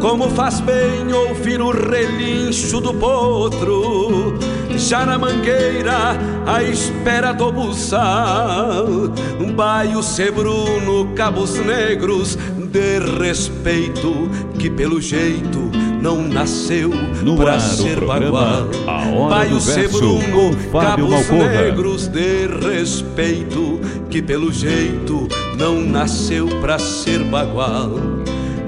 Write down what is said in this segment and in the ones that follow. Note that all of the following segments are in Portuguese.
Como faz bem ouvir o relincho do potro, já na mangueira, à espera do buçal. Baio Sebruno, cabos negros, de respeito, que pelo jeito não nasceu no pra ar, ser bagual. Baio Sebruno, cabos Malcorra. negros de respeito, que pelo jeito não nasceu pra ser bagual.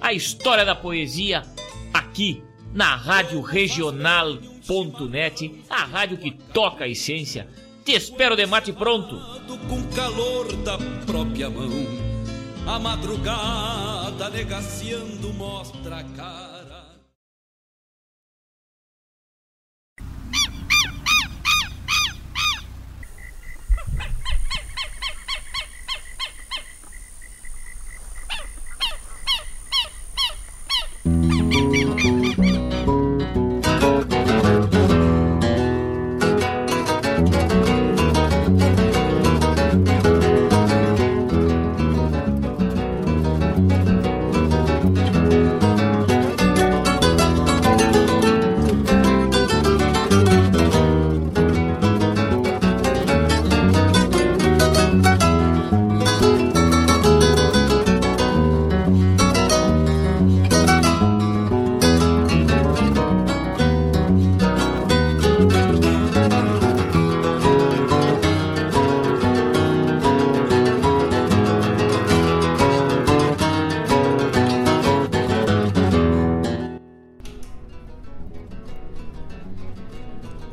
a história da poesia aqui na Rádio Regional.net, a rádio que toca a essência. Te espero de mate pronto. Com calor da própria mão, a madrugada negaciando mostra a cara.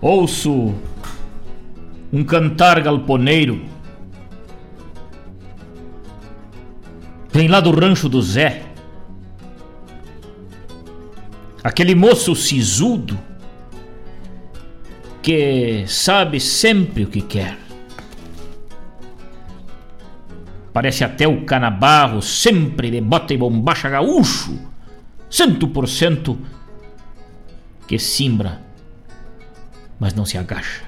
Ouço um cantar galponeiro. Vem lá do rancho do Zé. Aquele moço sisudo que sabe sempre o que quer. Parece até o canabarro, sempre de bota e bombacha gaúcho, cento por cento, que simbra mas não se agacha.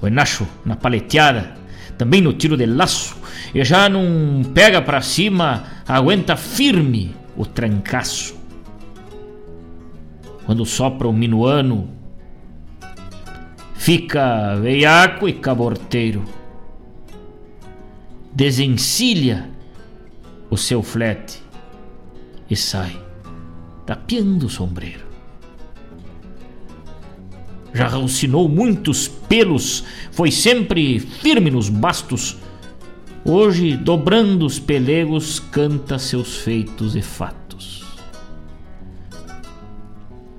O Enacho na paleteada, também no tiro de laço, e já não pega pra cima, aguenta firme o trancaço. Quando sopra o minuano, fica veiaco e caborteiro. Desencilha o seu flete e sai, tapeando o sombreiro já raucinou muitos pelos, foi sempre firme nos bastos. Hoje, dobrando os pelegos, canta seus feitos e fatos.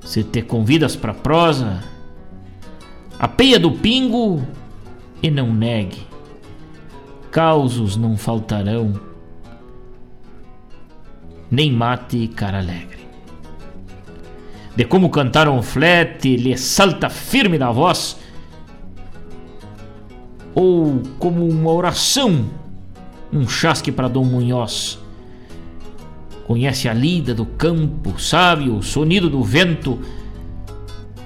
Se te convidas pra prosa, a peia do pingo e não negue, causos não faltarão, nem mate cara alegre de como cantar um flete lhe salta firme na voz, ou como uma oração, um chasque para Dom Munhoz. Conhece a lida do campo, sabe o sonido do vento.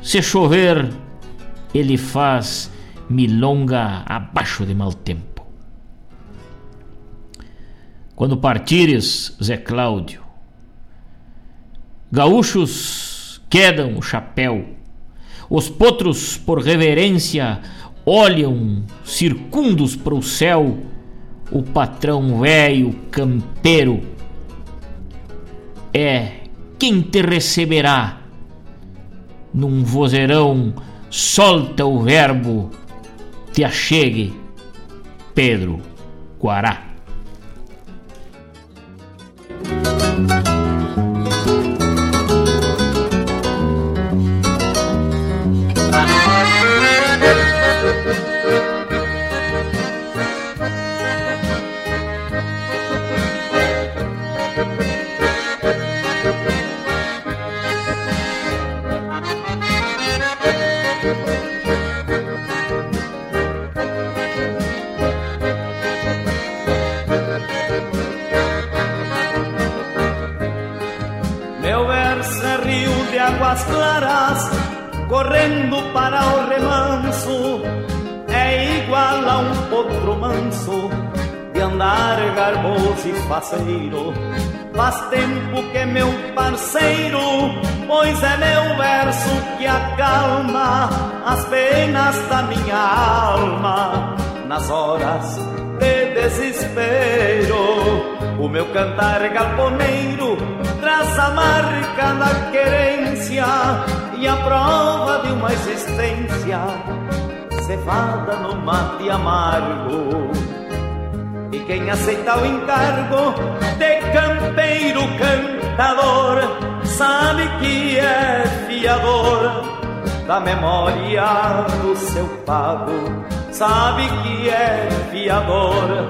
Se chover, ele faz milonga abaixo de mau tempo. Quando partires, Zé Cláudio, gaúchos quedam o chapéu. Os potros, por reverência, olham circundos para o céu. O patrão velho campeiro é quem te receberá num vozeirão, solta o verbo, te achegue, Pedro Guará. Correndo para o remanso, é igual a um potro manso de andar garboso e faceiro. Faz tempo que meu parceiro, pois é meu verso que acalma as penas da minha alma nas horas de desespero. O meu cantar galponeiro traz a marca da querência e a prova de uma existência cevada no mate amargo. E quem aceita o encargo de campeiro cantador sabe que é fiador da memória do seu pago, sabe que é fiador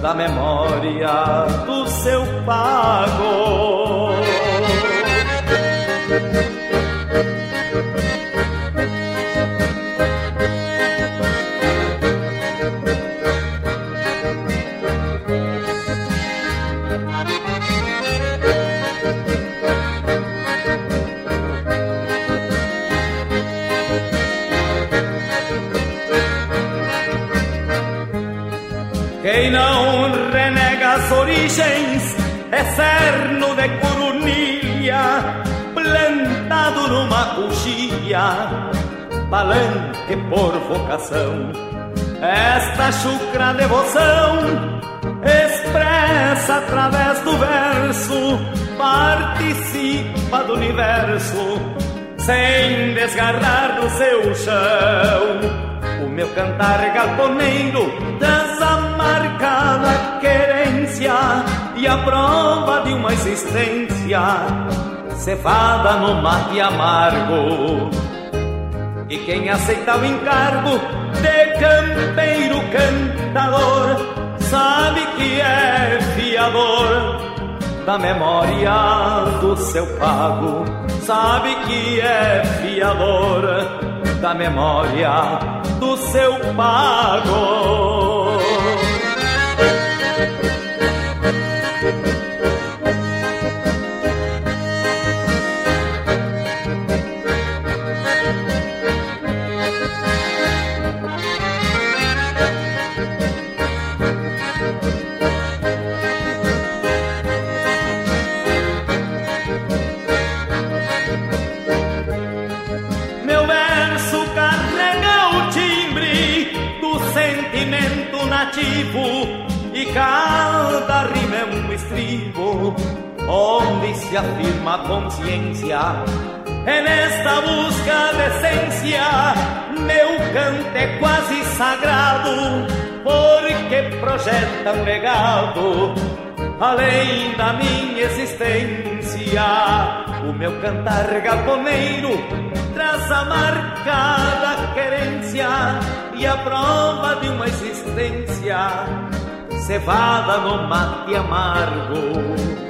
da memória do seu pago. Origens de corunilha plantado numa coxilha palanque por vocação. Esta chucra devoção expressa através do verso participa do universo sem desgarrar do seu chão. O meu cantar galponeiro traz a marca da querência e a prova de uma existência cevada no mate amargo. E quem aceita o encargo de campeiro cantador sabe que é fiador da memória do seu pago, sabe que é fiador da memória do seu pago. Onde se afirma consciência. É nesta busca de essência, meu canto é quase sagrado, porque projeta um legado além da minha existência. O meu cantar galponeiro traz a marca da querência e a prova de uma existência cevada no mate amargo.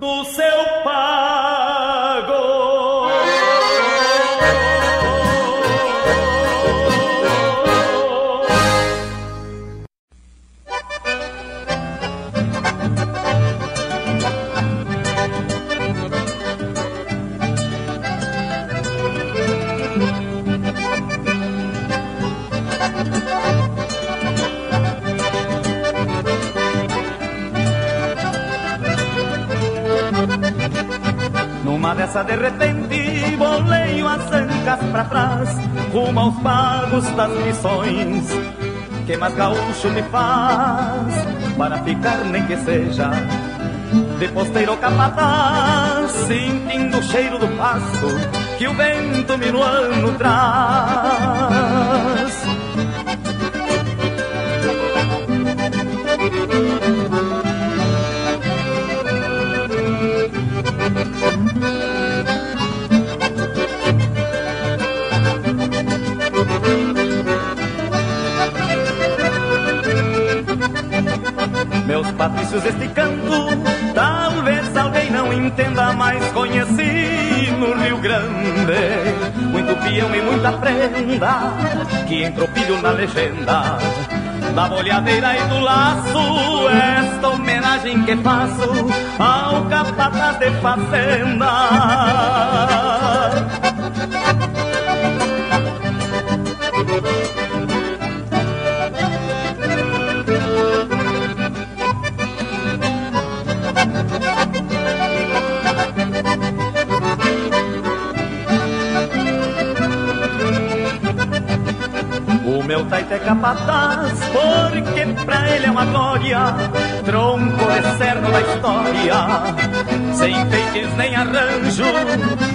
do seu pago. Numa dessa de repente boleio as ancas pra trás Rumo aos pagos das missões. Que mais gaúcho me faz Para ficar nem que seja De posteiro capataz Sentindo o cheiro do pasto Que o vento minuano traz patrícios deste canto, talvez alguém não entenda, mas conheci no Rio Grande muito peão e muita prenda que entrou na legenda da bolhadeira e do laço, esta homenagem que faço ao capataz de fazenda. Capataz, porque pra ele é uma glória, tronco de cerno da história, sem feites nem arranjo,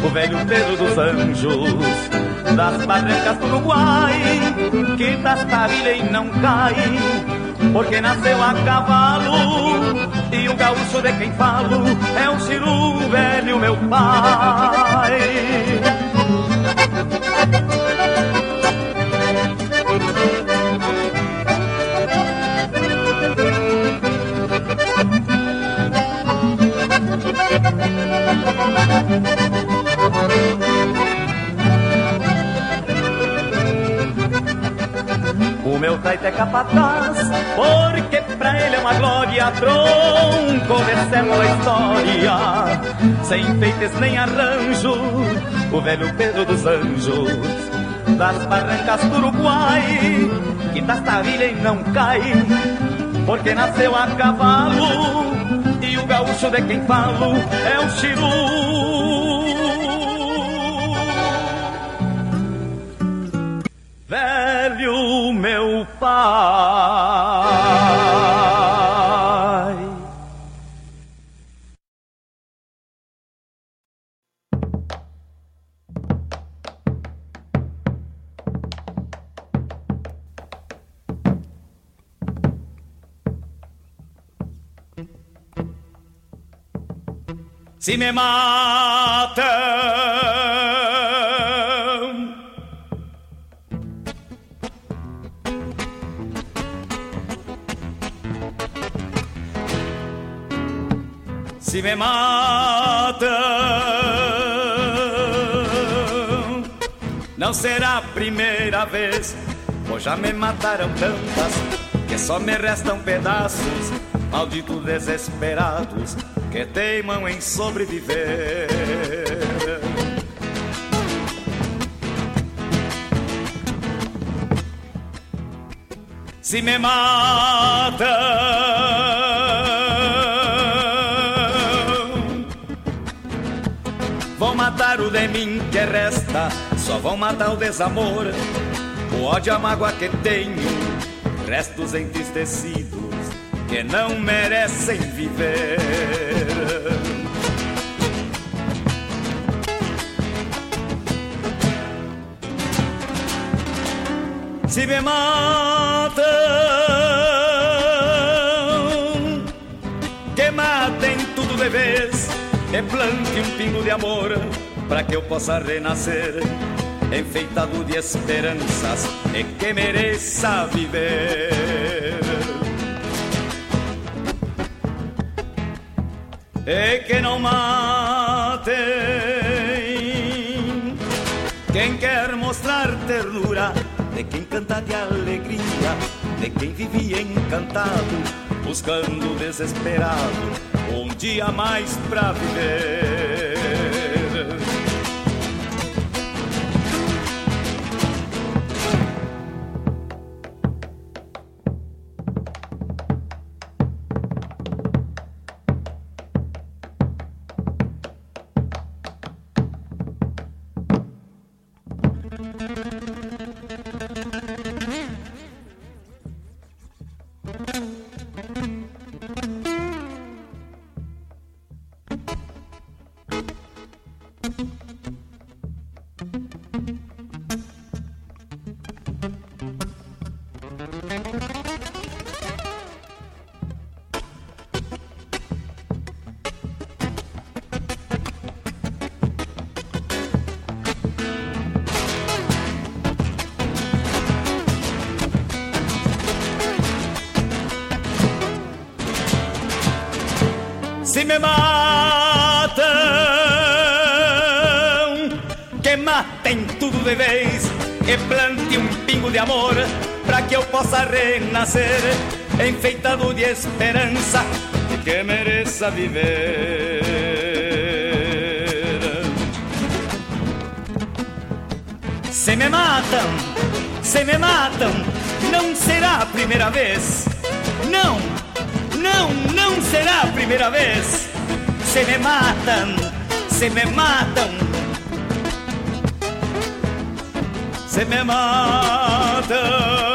o velho Pedro dos Anjos, das barrancas do Uruguai, que pavilha e não cai, porque nasceu a cavalo, e o gaúcho de quem falo é o Chiru velho, meu pai. Meu taita é capataz, porque pra ele é uma glória, tronco de a história, sem feites nem arranjo, o velho Pedro dos Anjos, das barrancas do Uruguai, que das e não cai, porque nasceu a cavalo, e o gaúcho de quem falo é o Chiru. Se me mata se me matam. Não será a primeira vez, pois já me mataram tantas que só me restam pedaços, malditos desesperados que teimam em sobreviver. Se me matam matar o de mim que resta, só vão matar o desamor, o ódio, a mágoa que tenho, restos entristecidos que não merecem viver. Se me matam, que matem tudo de vez e plante um pingo de amor para que eu possa renascer, enfeitado de esperanças e que mereça viver. E que não matem quem quer mostrar ternura, de quem canta de alegria, de quem vivia encantado, buscando desesperado um dia mais pra viver. Possa renascer, enfeitado de esperança que mereça viver. Se me matam, se me matam, não será a primeira vez. Não, não, não será a primeira vez. Se me matam, se me matam, se me matam.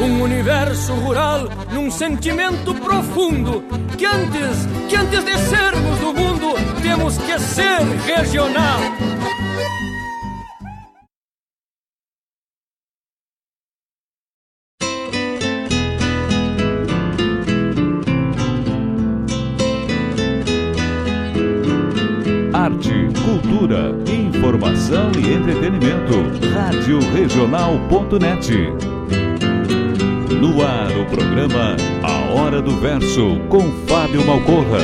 um universo rural num sentimento profundo que antes, que antes de sermos do mundo, temos que ser regional. Arte, cultura, informação e entretenimento. Rádio Regional.net. No ar o programa A Hora do Verso com Fábio Malcorra.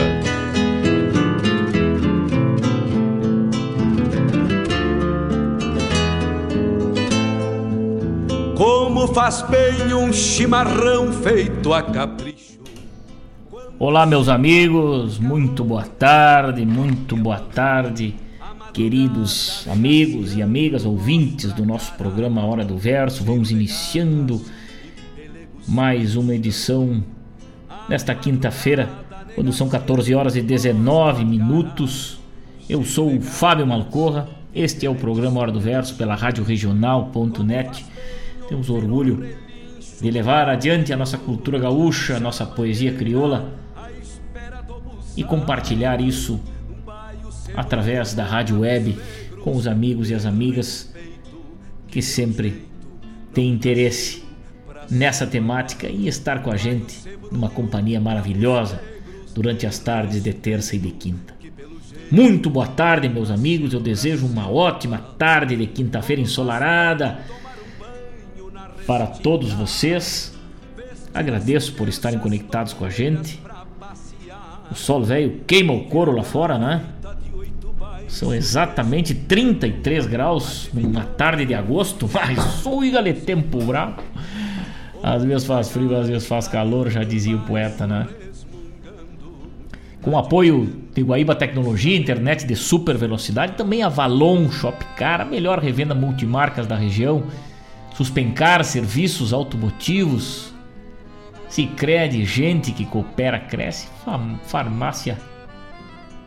Como faz bem um chimarrão feito a capricho. Olá, meus amigos, muito boa tarde, muito boa tarde, queridos amigos e amigas ouvintes do nosso programa Hora do Verso. Vamos iniciando mais uma edição nesta quinta-feira, quando são 14 horas e 19 minutos. Eu sou o Fábio Malcorra, este é o programa Hora do Verso pela Rádio Regional.net. Temos orgulho de levar adiante a nossa cultura gaúcha, a nossa poesia crioula e compartilhar isso através da rádio web com os amigos e as amigas que sempre têm interesse nessa temática e estar com a gente numa companhia maravilhosa durante as tardes de terça e de quinta. Muito boa tarde, meus amigos. Eu desejo uma ótima tarde de quinta-feira ensolarada para todos vocês. Agradeço por estarem conectados com a gente. O sol velho queima o couro lá fora, né? São exatamente 33 graus numa tarde de agosto, mas suiga-lhe tempo bravo. Às vezes faz frio, às vezes faz calor, já dizia o poeta, né? Com apoio de Guaíba Tecnologia, internet de super velocidade, também a Valon Shopcar, a melhor revenda multimarcas da região, Suspencar serviços automotivos, Sicredi, gente que coopera, cresce, farmácia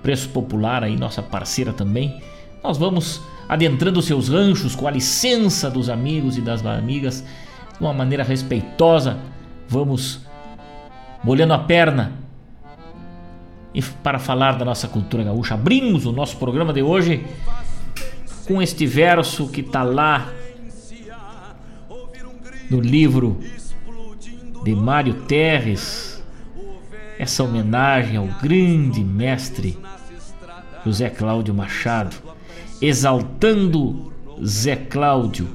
Preço Popular aí, nossa parceira também. Nós vamos adentrando seus ranchos com a licença dos amigos e das amigas, de uma maneira respeitosa. Vamos molhando a perna e para falar da nossa cultura gaúcha. Abrimos o nosso programa de hoje com este verso que está lá no livro de Mário Terres, essa homenagem ao grande mestre José Cláudio Machado, exaltando Zé Cláudio,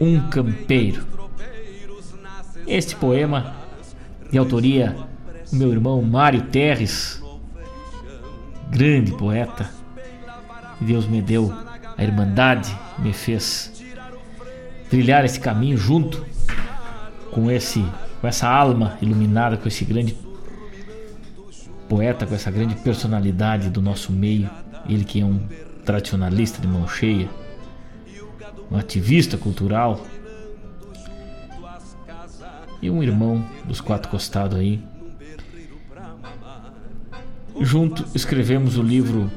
um campeiro. Este poema, de autoria do meu irmão Mário Terres, grande poeta, Deus me deu a irmandade, me fez trilhar esse caminho junto com esse com essa alma iluminada, com esse grande poeta, com essa grande personalidade do nosso meio, ele que é um tradicionalista de mão cheia, um ativista cultural e um irmão dos quatro costados aí. Junto escrevemos o livro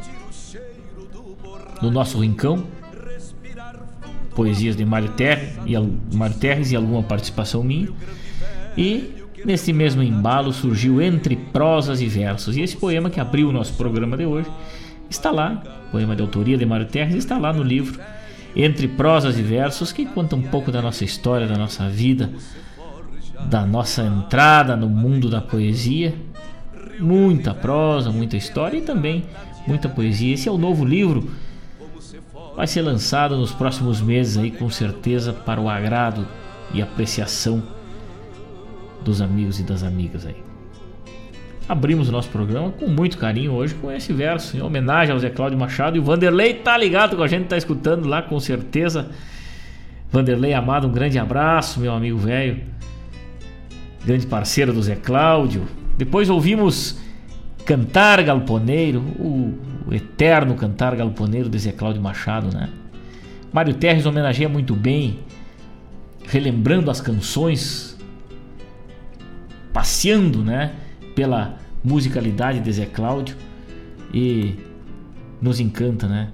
do nosso rincão, poesias de Mário, Terres e, Mário Terres e alguma participação minha. E nesse mesmo embalo surgiu Entre Prosas e Versos. E esse poema que abriu o nosso programa de hoje está lá, poema de autoria de Mário Terres, está lá no livro Entre Prosas e Versos, que conta um pouco da nossa história, da nossa vida, da nossa entrada no mundo da poesia. Muita prosa, muita história e também muita poesia. Esse é o novo livro vai ser lançado nos próximos meses aí com certeza para o agrado e apreciação dos amigos e das amigas aí. Abrimos o nosso programa com muito carinho hoje com esse verso em homenagem ao Zé Cláudio Machado e o Vanderlei tá ligado com a gente, tá escutando lá com certeza. Vanderlei Amado, um grande abraço, meu amigo velho. Grande parceiro do Zé Cláudio. Depois ouvimos Cantar Galponeiro, o o eterno cantar galponeiro de Zé Cláudio Machado, né? Mário Terres homenageia muito bem, relembrando as canções, passeando, né, pela musicalidade de Zé Cláudio e nos encanta, né,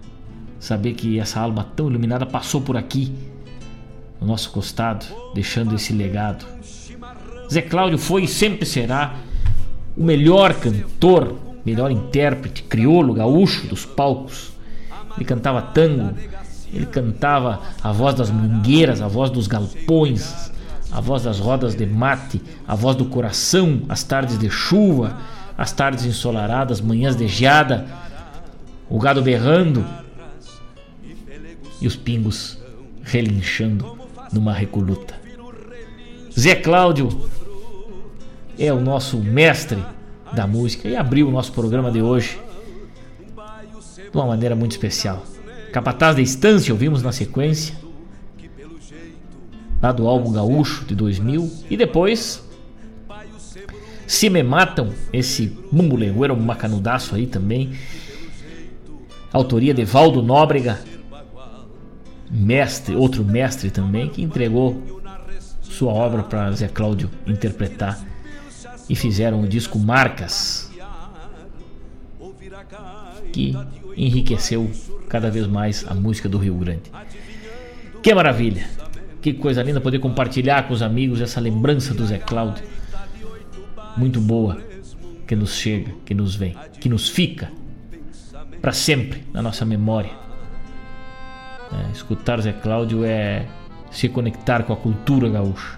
saber que essa alma tão iluminada passou por aqui, no nosso costado, deixando esse legado. Zé Cláudio foi e sempre será o melhor cantor melhor intérprete crioulo, gaúcho dos palcos. Ele cantava tango, ele cantava a voz das mangueiras, a voz dos galpões, a voz das rodas de mate, a voz do coração, as tardes de chuva, as tardes ensolaradas, manhãs de geada, o gado berrando e os pingos relinchando numa recoluta. Zé Cláudio é o nosso mestre da música e abriu o nosso programa de hoje de uma maneira muito especial. Capataz da Estância, ouvimos na sequência, lá do álbum Gaúcho de 2000, e depois Se Me Matam, esse bumbulegueiro macanudaço aí também, autoria de Valdo Nóbrega, mestre, outro mestre também, que entregou sua obra para Zé Cláudio interpretar e fizeram o disco Marcas, que enriqueceu cada vez mais a música do Rio Grande. Que maravilha! Que coisa linda poder compartilhar com os amigos essa lembrança do Zé Cláudio. Muito boa, que nos chega, que nos vem, que nos fica para sempre na nossa memória. É, escutar Zé Cláudio é se conectar com a cultura gaúcha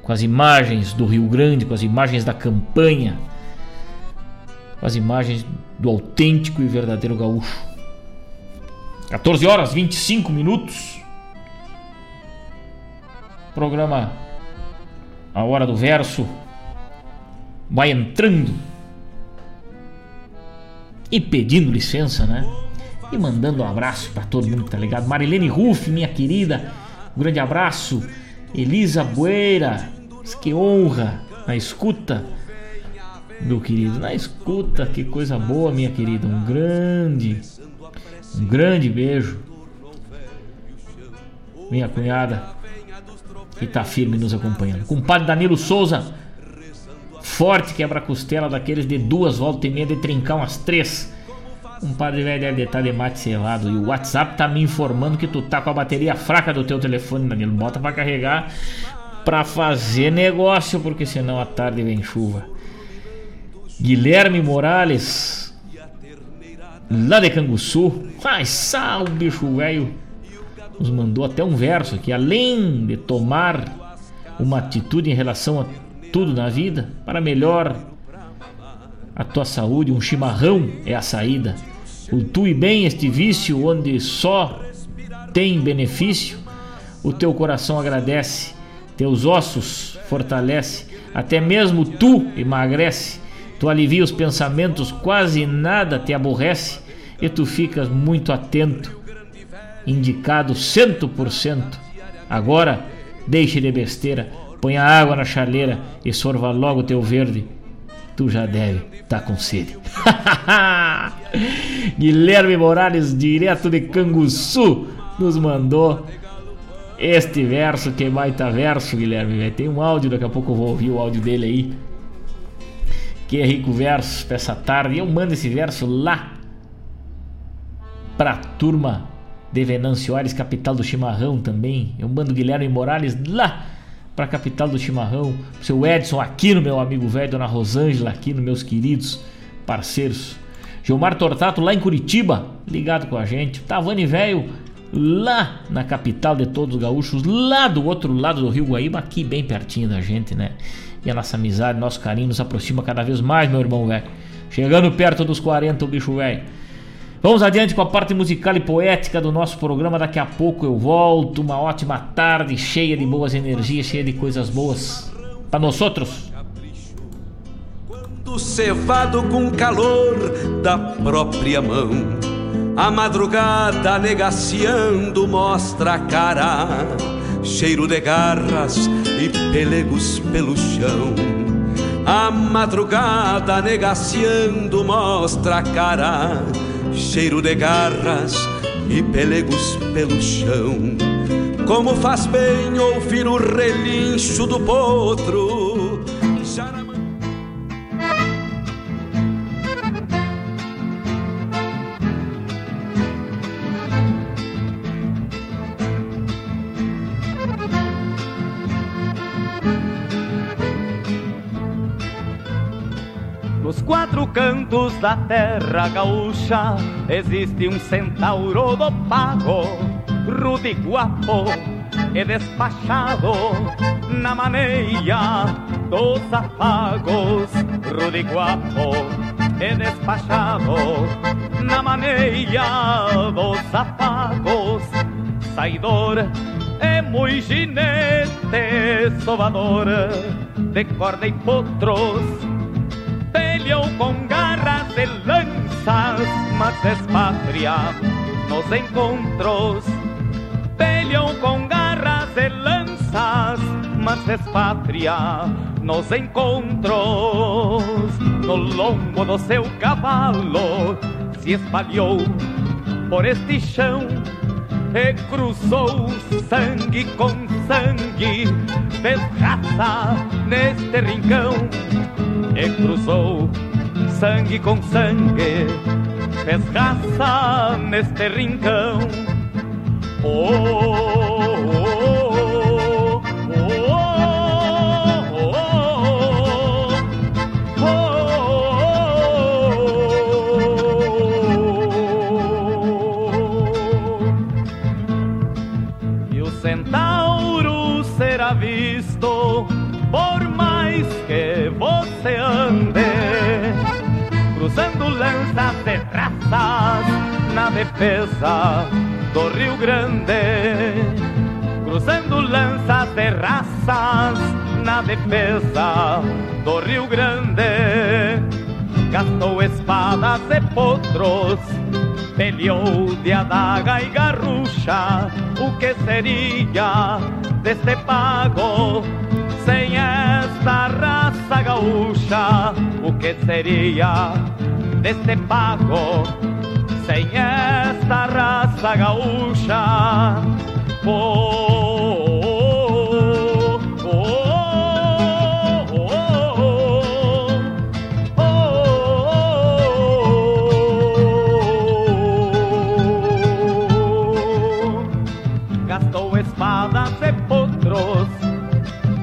com as imagens do Rio Grande, com as imagens da campanha, com as imagens do autêntico e verdadeiro gaúcho. 14 horas 25 minutos. Programa A Hora do Verso vai entrando e pedindo licença, né? E mandando um abraço para todo mundo que tá ligado. Marilene Ruff, minha querida, um grande abraço. Elisa Bueira, que honra na escuta, meu querido, na escuta, que coisa boa, minha querida. Um grande, um grande beijo. Minha cunhada, que tá firme nos acompanhando. Compadre Danilo Souza, forte quebra-costela daqueles de duas voltas e meia de trincar umas três. Um padre velho deve estar de mate selado. E o WhatsApp tá me informando que tu tá com a bateria fraca do teu telefone, Danilo. Bota para carregar para fazer negócio, porque senão à tarde vem chuva. Guilherme Morales, lá de Canguçu. Ai, sal, bicho velho. Nos mandou até um verso aqui. Além de tomar uma atitude em relação a tudo na vida, para melhor a tua saúde, um chimarrão é a saída. Cultue bem este vício onde só tem benefício. O teu coração agradece, teus ossos fortalece, até mesmo tu emagrece. Tu alivia os pensamentos, quase nada te aborrece e tu ficas muito atento. Indicado cento por cento. Agora, deixe de besteira, ponha água na chaleira e sorva logo teu verde. Tu já deve estar tá com sede. Guilherme Morales, direto de Canguçu, nos mandou este verso. Que baita verso, Guilherme. Tem um áudio, daqui a pouco eu vou ouvir o áudio dele aí. Que rico verso pra essa tarde. Eu mando esse verso lá pra turma de Venâncio Aires, capital do chimarrão também. Eu mando Guilherme Morales lá pra capital do chimarrão. Seu Edson aqui no meu amigo velho, dona Rosângela aqui no meus queridos parceiros. Gilmar Tortato lá em Curitiba, ligado com a gente. Tavani Velho lá na capital de todos os gaúchos, lá do outro lado do Rio Guaíba, aqui bem pertinho da gente, né? E a nossa amizade, nosso carinho nos aproxima cada vez mais, meu irmão velho. Chegando perto dos 40, o bicho velho. Vamos adiante com a parte musical e poética do nosso programa. Daqui a pouco eu volto. Uma ótima tarde, cheia de boas energias, cheia de coisas boas para nós outros cevado com calor da própria mão. A madrugada negaciando mostra a cara, cheiro de garras e pelegos pelo chão. A madrugada negaciando mostra a cara, cheiro de garras e pelegos pelo chão. Como faz bem ouvir o relincho do potro. Quatro cantos da terra gaúcha existe um centauro do pago, rude guapo e despachado na maneia dos afagos, rude guapo e despachado na maneia dos afagos, saidor é muito ginete, sovador de corda e potros peleou com garras de lanças, mas espatria nos encontros. Peleou com garras de lanças, mas espatria nos encontros. No lombo do seu cavalo se espalhou por este chão e cruzou sangue com sangue, fez raça neste rincão e cruzou sangue com sangue, fez raça neste rincão. Oh, defesa do Rio Grande, cruzando lanças de raças na defesa do Rio Grande, gastou espadas e potros peleou de adaga e garrucha, o que seria deste pago sem esta raça gaúcha, o que seria deste pago? Sem esta tarasa gaucha oh oh oh oh gasco espada ce podros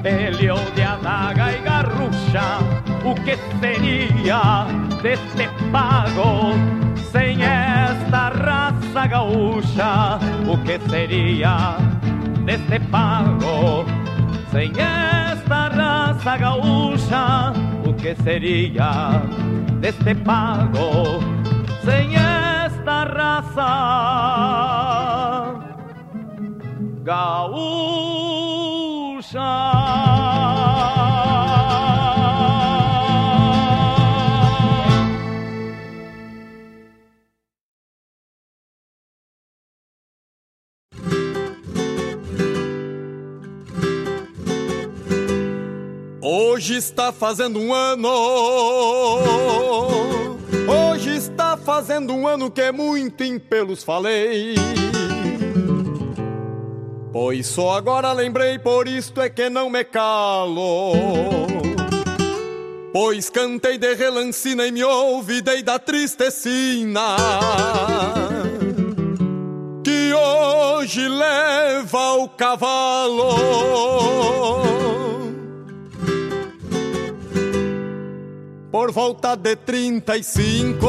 delio de adaga y garrucha u que teria deste pago gaúcha? O que seria deste pago sem esta raça gaúcha? O que seria deste pago sem esta raça gaúcha? Hoje está fazendo um ano. Hoje está fazendo um ano que é muito em pelos falei. Pois só agora lembrei, por isto é que não me calo. Pois cantei de relancina e me ouvidei da tristecina. Que hoje leva o cavalo. Por volta de 35,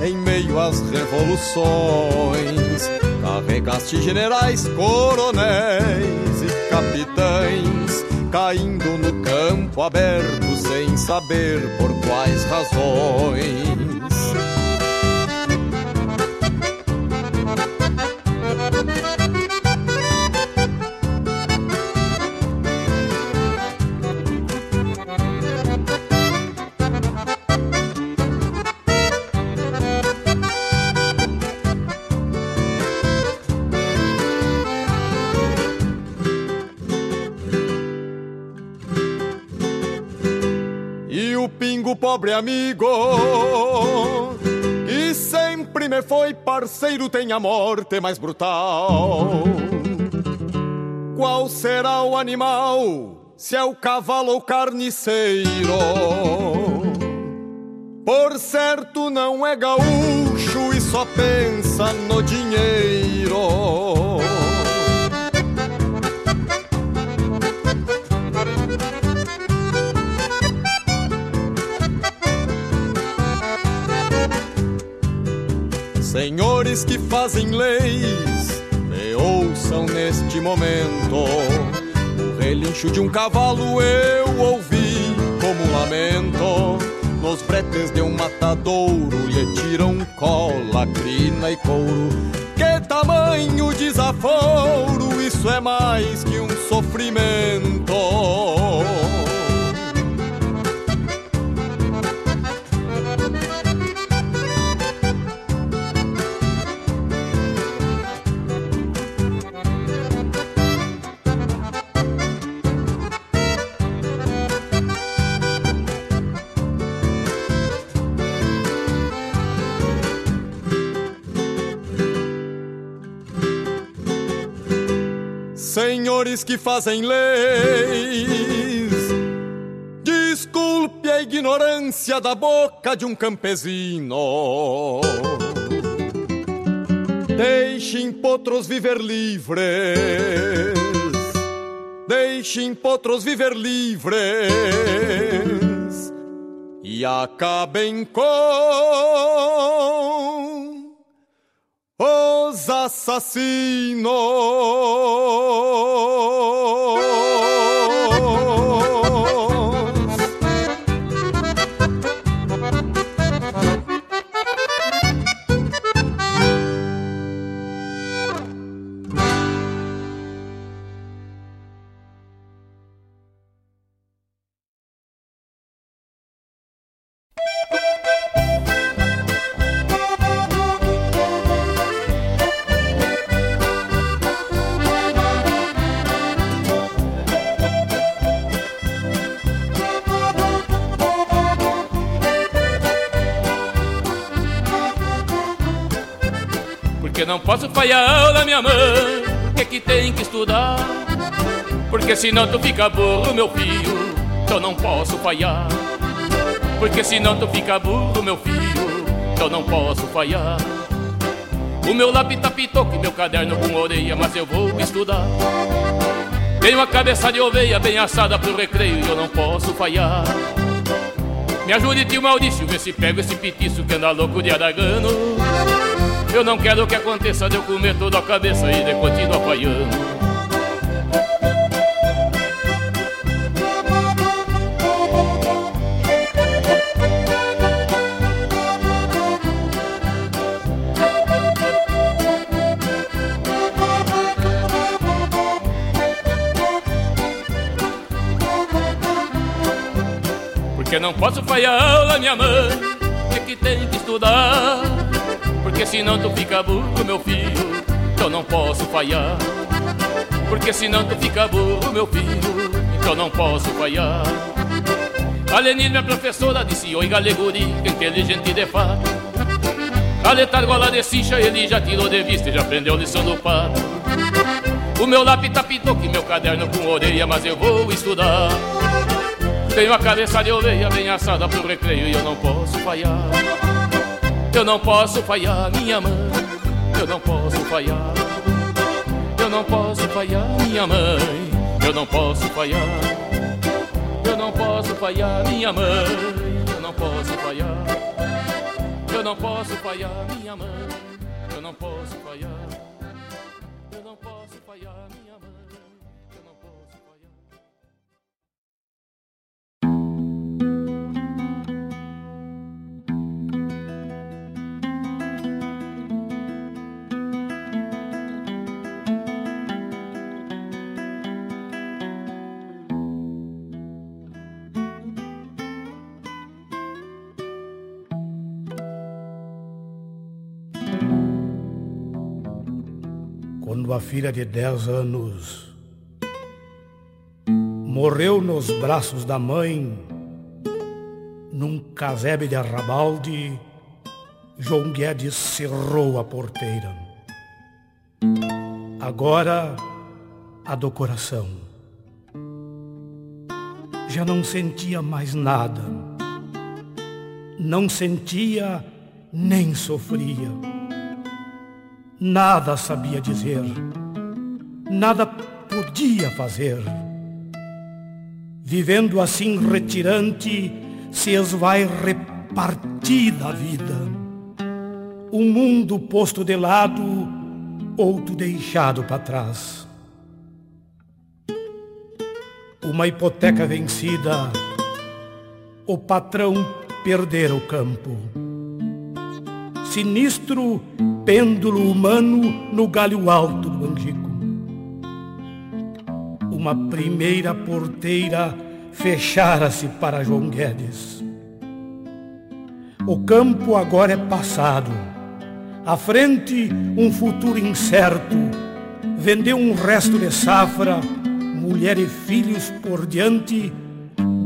em meio às revoluções, carregaste generais, coronéis e capitães, caindo no campo aberto sem saber por quais razões. Pobre amigo, que sempre me foi parceiro, tem a morte mais brutal. Qual será o animal, se é o cavalo ou carniceiro? Por certo não é gaúcho e só pensa no dinheiro. Senhores que fazem leis, me ouçam neste momento. O relincho de um cavalo eu ouvi como um lamento. Nos bretes de um matadouro lhe tiram cola, crina e couro. Que tamanho desaforo, isso é mais que um sofrimento. Senhores que fazem leis. Desculpe a ignorância da boca de um campesino. Deixem potros viver livres. Deixem potros viver livres. E acabem com os assassinos. Não posso falhar a aula, minha mãe, que que tem que estudar? Porque senão tu fica burro, meu filho, então não posso falhar. Porque senão tu fica burro, meu filho, então não posso falhar. O meu lápis tá pitoque, meu caderno com orelha, mas eu vou estudar. Tenho a cabeça de oveia bem assada pro recreio e eu não posso falhar. Me ajude, tio Maurício, vê se pego esse petiço que anda louco de aragano. Eu não quero que aconteça de eu comer toda a cabeça e de continuar apanhando. Porque não posso falhar aula, minha mãe É que tem que estudar Porque senão tu fica burro, meu filho Então não posso falhar. Porque senão tu fica burro, meu filho Então não posso falhar. A Lenine, minha professora, disse Oi, galeguri, que inteligente de fato. A letargola de cincha, ele já tirou de vista E já aprendeu lição do pato. O meu lápis tapitou que meu caderno com orelha Mas eu vou estudar. Tenho a cabeça de ovelha bem assada pro recreio e eu não posso falhar. Eu não posso falhar, minha mãe. Eu não posso falhar. Eu não posso falhar, minha mãe. Eu não posso falhar. Eu não posso falhar, minha mãe. Eu não posso falhar. Eu não posso falhar, minha mãe. Eu não posso falhar. Eu não posso falhar, quando a filha de dez anos morreu nos braços da mãe, num casebre de arrabalde, João Guedes cerrou a porteira. Agora a do coração. Já não sentia mais nada, não sentia nem sofria Nada sabia dizer, nada podia fazer. Vivendo assim retirante, se esvai repartida a vida. Um mundo posto de lado, outro deixado para trás. Uma hipoteca vencida, o patrão perdera o campo. Sinistro pêndulo humano no galho alto do Angico. Uma primeira porteira fechara-se para João Guedes. O campo agora é passado. À frente, um futuro incerto. Vendeu um resto de safra, mulher e filhos por diante,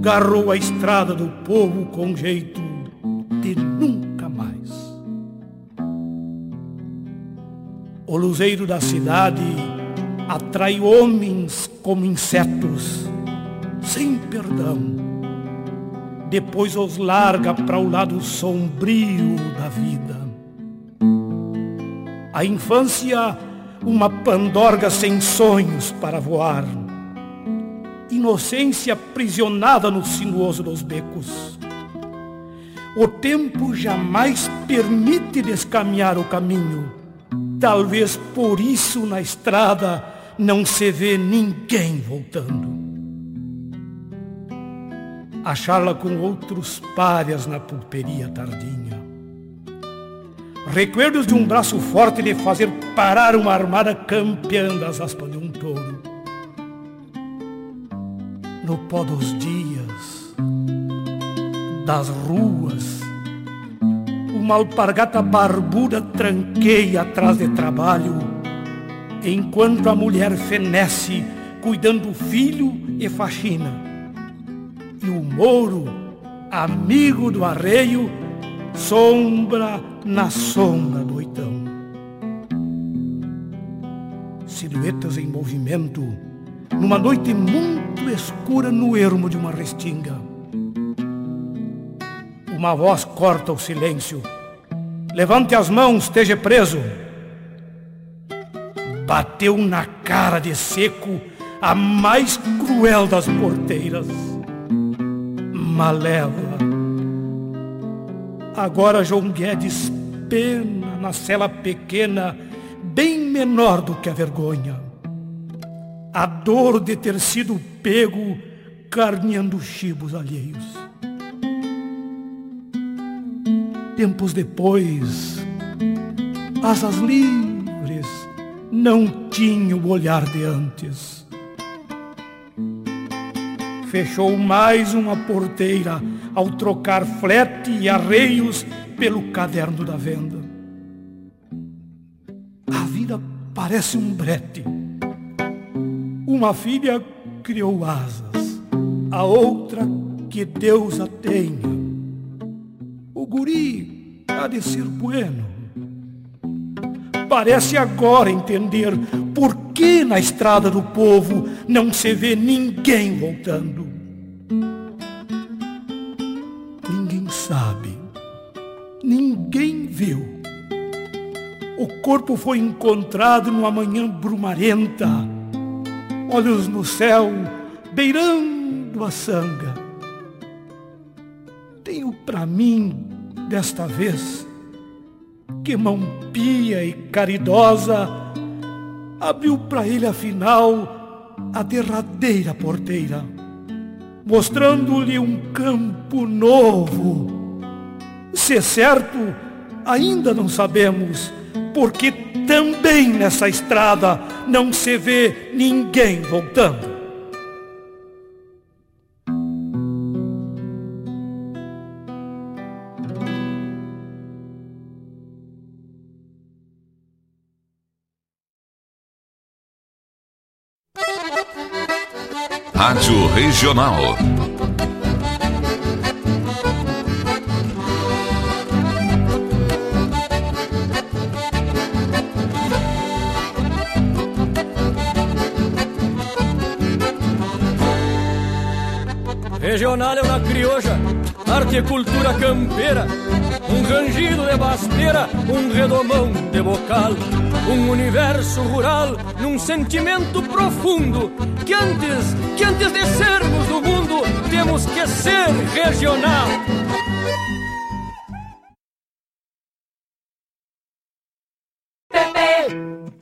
garrou a estrada do povo com jeito O luzeiro da cidade atrai homens como insetos, sem perdão. Depois os larga para o lado sombrio da vida. A infância, uma pandorga sem sonhos para voar. Inocência aprisionada no sinuoso dos becos. O tempo jamais permite descaminhar o caminho Talvez por isso na estrada não se vê ninguém voltando. A charla com outros párias na pulperia tardinha. Recuerdos de um braço forte de fazer parar uma armada campeando as aspas de um touro. No pó dos dias, das ruas, uma alpargata barbuda tranqueia atrás de trabalho, enquanto a mulher fenece cuidando do filho e faxina. E o mouro, amigo do arreio, sombra na sombra do oitão. Silhuetas em movimento, numa noite muito escura no ermo de uma restinga. Uma voz corta o silêncio Levante as mãos, esteja preso. Bateu na cara de seco a mais cruel das porteiras. Malévola, Agora João Guedes pena na cela pequena, bem menor do que a vergonha. A dor de ter sido pego carneando chibos alheios. Tempos depois, asas livres não tinham o olhar de antes. Fechou mais uma porteira ao trocar flete e arreios pelo caderno da venda. A vida parece um brete. Uma filha criou asas, a outra que Deus a tenha. Guri há de ser bueno. Parece agora entender por que na estrada do povo não se vê ninguém voltando. Ninguém sabe, ninguém viu. O corpo foi encontrado numa manhã brumarenta, olhos no céu, beirando a sanga. Tenho para mim, desta vez, que mão pia e caridosa abriu para ele afinal a derradeira porteira, mostrando-lhe um campo novo. Se é certo, ainda não sabemos, porque também nessa estrada não se vê ninguém voltando. Regional. Regional é uma crioja, arte e cultura campeira, um rangido de basteira, um redomão de bocal, um universo rural num sentimento profundo que antes, que antes de sermos do mundo, temos que ser regional.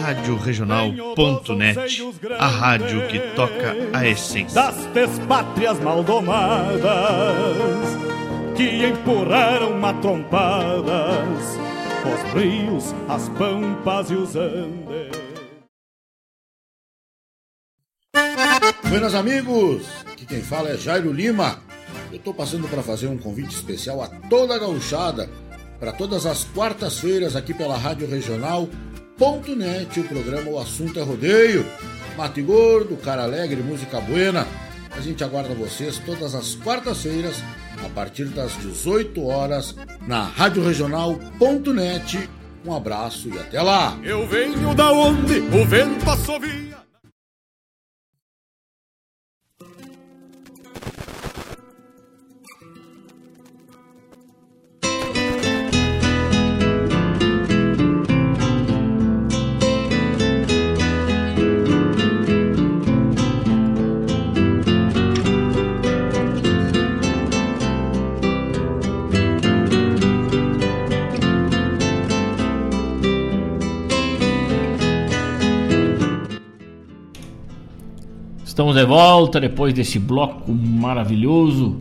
Rádio Regional.net, a rádio que toca a essência. Das despátrias maldomadas que empurraram matrompadas os rios, as pampas e os andes. Buenas amigos, aqui quem fala é Jairo Lima. Eu estou passando para fazer um convite especial a toda a gauchada, para todas as quartas-feiras aqui pela Rádio Regional.net, o programa O Assunto é Rodeio. Mate Gordo, Cara Alegre, Música Buena. A gente aguarda vocês todas as quartas-feiras, a partir das 18 horas, na Rádio Regional.net. Um abraço e até lá! Eu venho da onde o vento assovia. Estamos de volta depois desse bloco maravilhoso.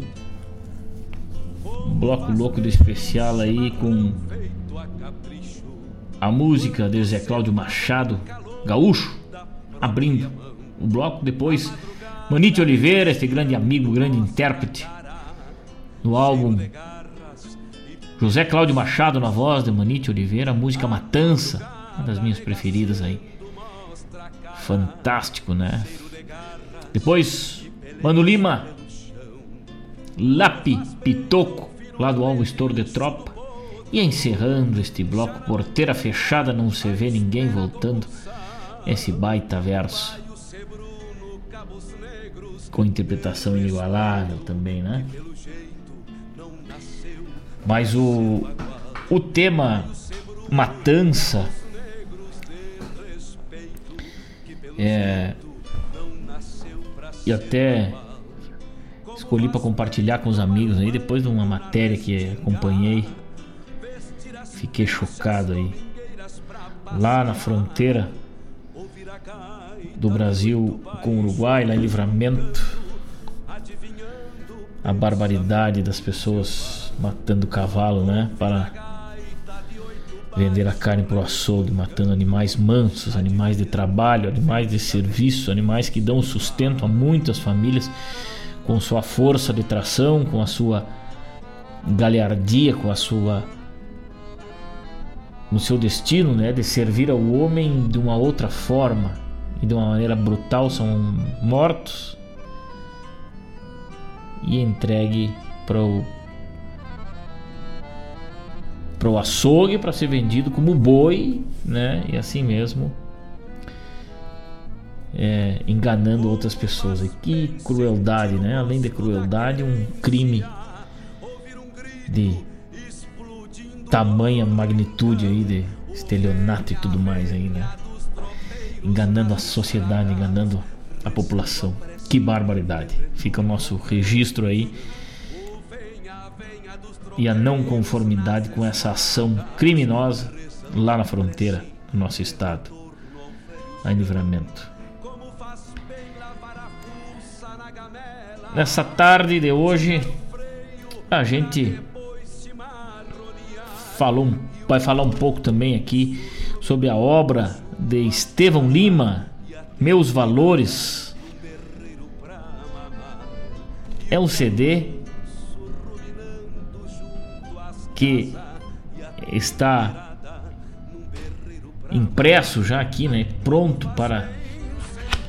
Um bloco louco de especial aí com a música de Zé Cláudio Machado, Gaúcho, abrindo o bloco. Depois, Manite Oliveira, esse grande amigo, grande intérprete, no álbum José Cláudio Machado na voz de Manite Oliveira, a música Matança, uma das minhas preferidas aí. Fantástico, né? Depois, Mano Lima, Lapi Pitoco, lá do álbum Estouro de Tropa. E encerrando este bloco, porteira fechada, não se vê ninguém voltando. Esse baita verso. Com interpretação inigualável também, né? Mas o, o tema Matança é, e até escolhi para compartilhar com os amigos aí depois de uma matéria que acompanhei. Fiquei chocado aí. Lá na fronteira do Brasil com o Uruguai, lá em Livramento, a barbaridade das pessoas matando cavalo, né, para vender a carne para o açougue, matando animais mansos, animais de trabalho, animais de serviço, animais que dão sustento a muitas famílias com sua força de tração, com a sua galhardia, com a sua no seu destino, né, de servir ao homem de uma outra forma e de uma maneira brutal são mortos e entregue para o para o açougue para ser vendido como boi, né? E assim mesmo é, enganando outras pessoas. E que crueldade, né? Além de crueldade, um crime de tamanha magnitude aí de estelionato e tudo mais aí, né? Enganando a sociedade, enganando a população. Que barbaridade. Fica o nosso registro aí e a não conformidade com essa ação criminosa lá na fronteira do nosso estado, lá em Livramento. Nessa tarde de hoje, a gente falou, vai falar um pouco também aqui sobre a obra de Estevão Lima, Meus Valores. É um CD que está impresso já aqui, né, pronto para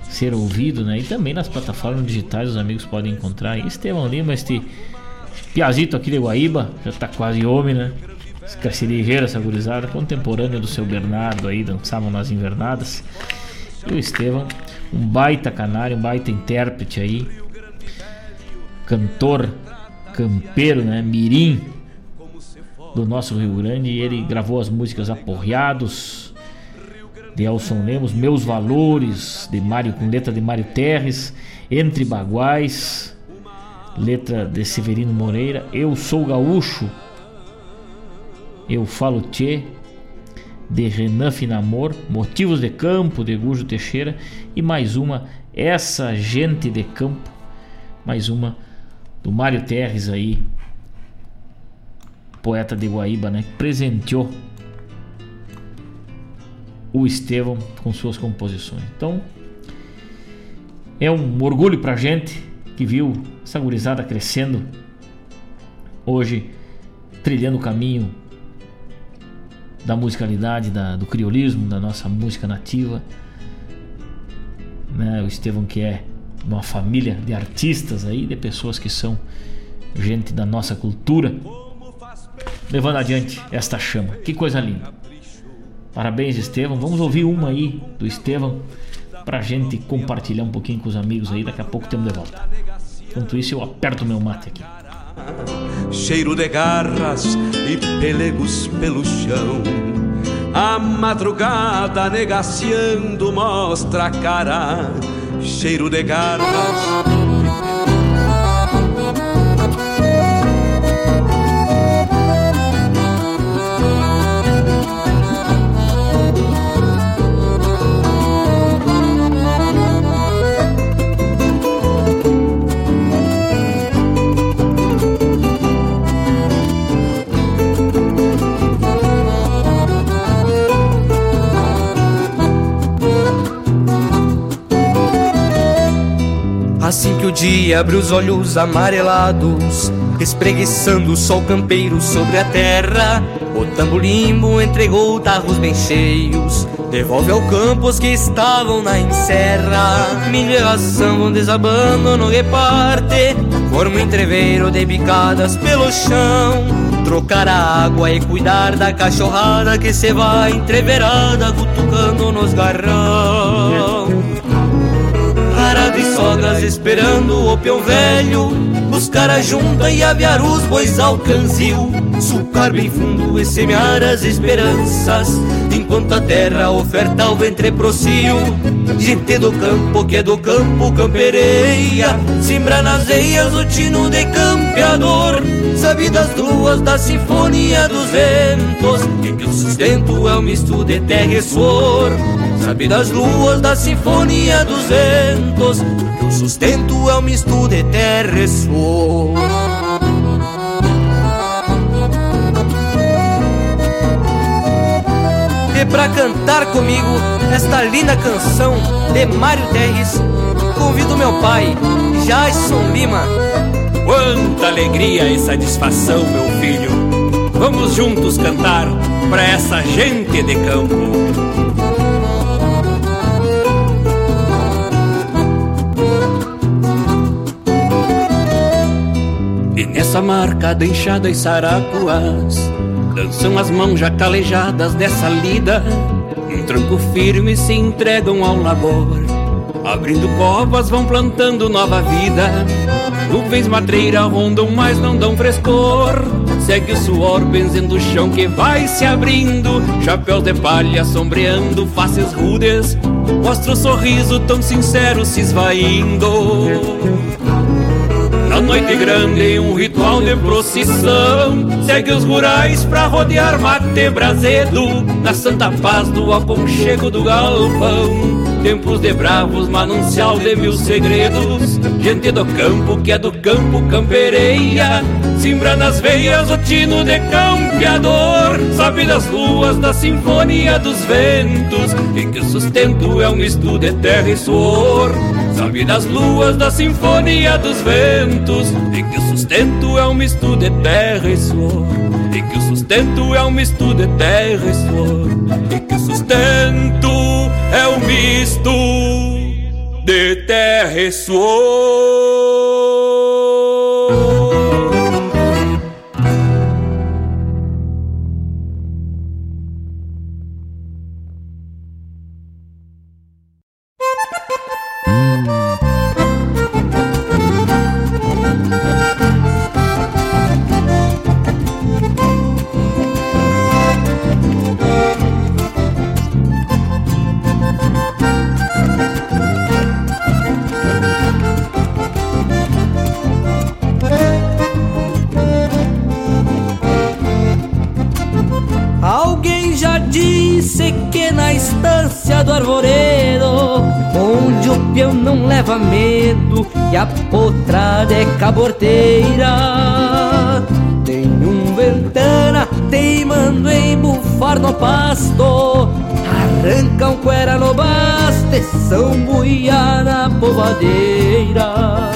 ser ouvido, né, e também nas plataformas digitais os amigos podem encontrar. E Estevão Lima, este piazito aqui de Guaíba, já está quase homem, né? Ligeiro, essa gurizada, contemporâneo do seu Bernardo aí, dançavam nas invernadas. E o Estevão, um baita canário, um baita intérprete aí, cantor, campeiro, né, mirim, do nosso Rio Grande. E ele gravou as músicas Aporreados, de Elson Lemos, Meus Valores, de Mário, com letra de Mário Terres, Entre Baguais, letra de Severino Moreira, Eu Sou Gaúcho, Eu Falo Tchê, de Renan Finamor, Motivos de Campo, de Gujo Teixeira, e mais uma, Essa Gente de Campo, mais uma do Mário Terres aí, poeta de Guaíba, né, presenteou o Estevão com suas composições. Então, é um orgulho pra gente que viu essa gurizada crescendo hoje trilhando o caminho da musicalidade, da, do criolismo, da nossa música nativa. Né? O Estevão que é uma família de artistas aí, de pessoas que são gente da nossa cultura, levando adiante esta chama. Que coisa linda. Parabéns, Estevão. Vamos ouvir uma aí do Estevão pra gente compartilhar um pouquinho com os amigos aí. Daqui a pouco temos de volta. Enquanto isso, eu aperto meu mate aqui. Cheiro de garras e pelegos pelo chão. A madrugada negaciando mostra a cara. Cheiro de garras Assim que o dia abre os olhos amarelados, espreguiçando o sol campeiro sobre a terra, o tamborimbo entregou tarros bem cheios, devolve ao campo os que estavam na encerra. Milho e ração vão desabando no reparte, forma entreveiro de bicadas pelo chão. Trocar a água e cuidar da cachorrada que se vai entreverada, cutucando nos garrão sogras esperando o peão velho Buscar a junta e aviar os bois ao canzil. Sucar bem fundo e semear as esperanças Enquanto a terra oferta o ventre procio. Gente do campo que é do campo campereia Simbra nas veias o tino de campeador. Sabe das luas da sinfonia dos ventos E que o sustento é um misto de terra e suor Sabe das luas da sinfonia dos ventos Que o sustento é um misto de terra e suor E pra cantar comigo esta linda canção de Mário Terres Convido meu pai, Jason Lima. Quanta alegria e satisfação, meu filho. Vamos juntos cantar pra essa gente de campo Nessa marca de enxada e sarapuás. Dançam as mãos já calejadas dessa lida. Um tranco firme se entregam ao labor. Abrindo covas vão plantando nova vida. Nuvens matreira rondam, mas não dão frescor. Segue o suor benzendo o chão que vai se abrindo. Chapéus de palha sombreando faces rudes. Mostra o sorriso tão sincero se esvaindo. Na noite grande, um ritual de procissão. Segue os rurais pra rodear mate brasedo Na santa paz do aconchego do galpão. Tempos de bravos, manancial de mil segredos. Gente do campo que é do campo campereia. Simbra nas veias o tino de campeador. Sabe das luas da sinfonia dos ventos. E que o sustento é um misto de terra e suor Sabe das luas da sinfonia dos ventos E que o sustento é um misto de terra e suor. E que o sustento é um misto de terra e suor. E que o sustento é um misto de terra e suor caborteira. Tem um ventana teimando em bufar no pasto, arranca um cuera no baste, são buia na povadeira.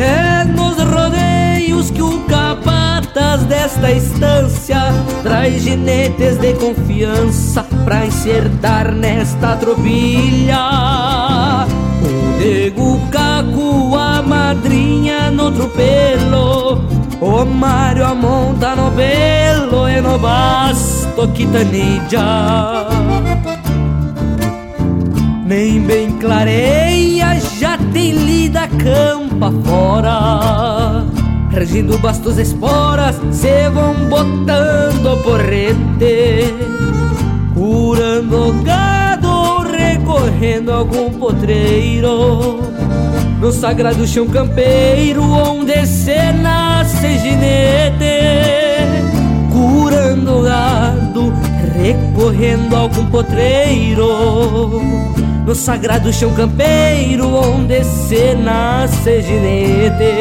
É nos rodeios que o capataz desta estância traz jinetes de confiança pra encertar nesta tropilha. O nego caco, madrinha no tropelo, o Mário a monta no pelo e no basto quitanilla. Nem bem clareia, já tem lida campa fora. Regindo bastos esporas, se vão botando porrete. Curando gado, recorrendo algum potreiro No sagrado chão campeiro, onde se nasce ginete Curando gado, recorrendo algum potreiro no sagrado chão campeiro onde se nasce ginete.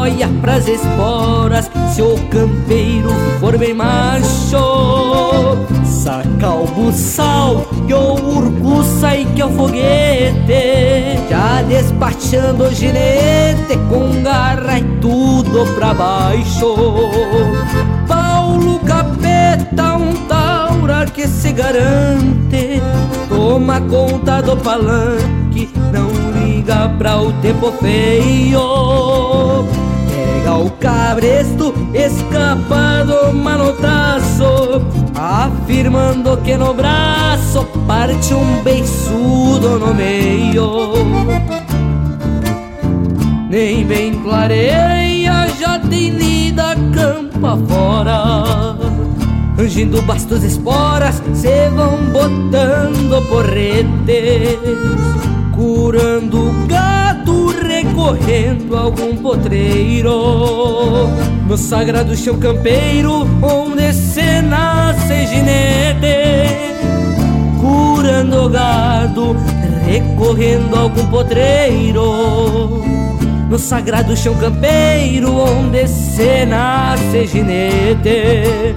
Boia pras esporas Se o campeiro for bem macho. Saca o buçal que o urco sai que é o foguete. Já despachando o ginete com garra e tudo pra baixo. Paulo Capeta, um taura que se garante Toma conta do palanque, não liga pra o tempo feio Pega o cabresto, escapa do manotaço Afirmando que no braço parte um beiçudo no meio. Nem bem clareia, já tem lida campa fora. Angindo bastos esporas, se vão botando porretes. Curando recorrendo a algum potreiro. No sagrado chão campeiro, onde se nasce ginete. Curando gado, recorrendo algum potreiro. No sagrado chão campeiro onde se nasce ginete.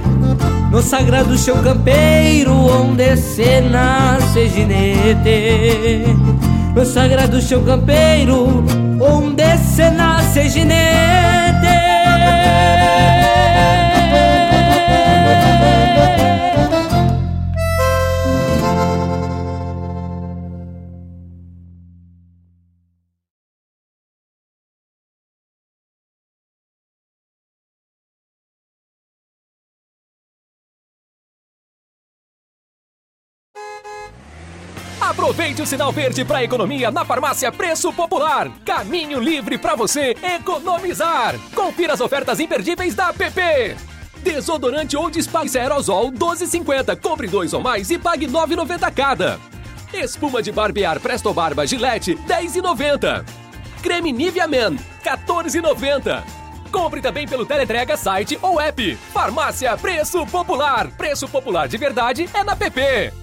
No sagrado chão campeiro onde se nasce ginete. No sagrado chão campeiro, onde se nasce ginete. Aproveite o sinal verde para economia na farmácia Preço Popular. Caminho livre para você economizar. Confira as ofertas imperdíveis da PP. Desodorante Old Spice Aerosol 12,50. Compre dois ou mais e pague 9,90 cada. Espuma de barbear Presto Barba Gillette 10,90. Creme Nivea Men 14,90. Compre também pelo Teletrega site ou app. Farmácia Preço Popular. Preço popular de verdade é na PP.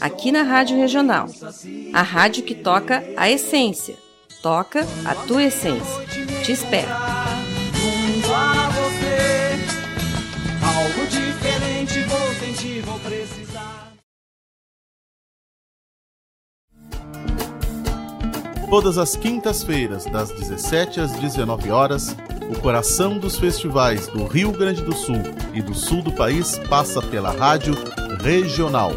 aqui na Rádio Regional. A rádio que toca a essência. Toca a tua essência. Te espero. Todas as quintas-feiras, das 17 às 19 horas, o coração dos festivais do Rio Grande do Sul e do sul do país passa pela rádio regional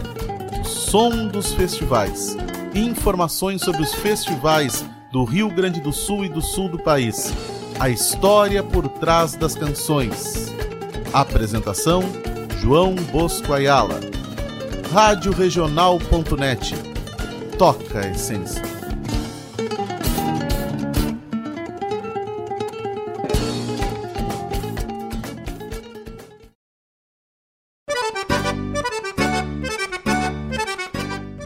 Som dos festivais. Informações sobre os festivais do Rio Grande do Sul e do sul do país. A história por trás das canções. Apresentação: João Bosco Ayala. Radioregional.net. Toca a essência.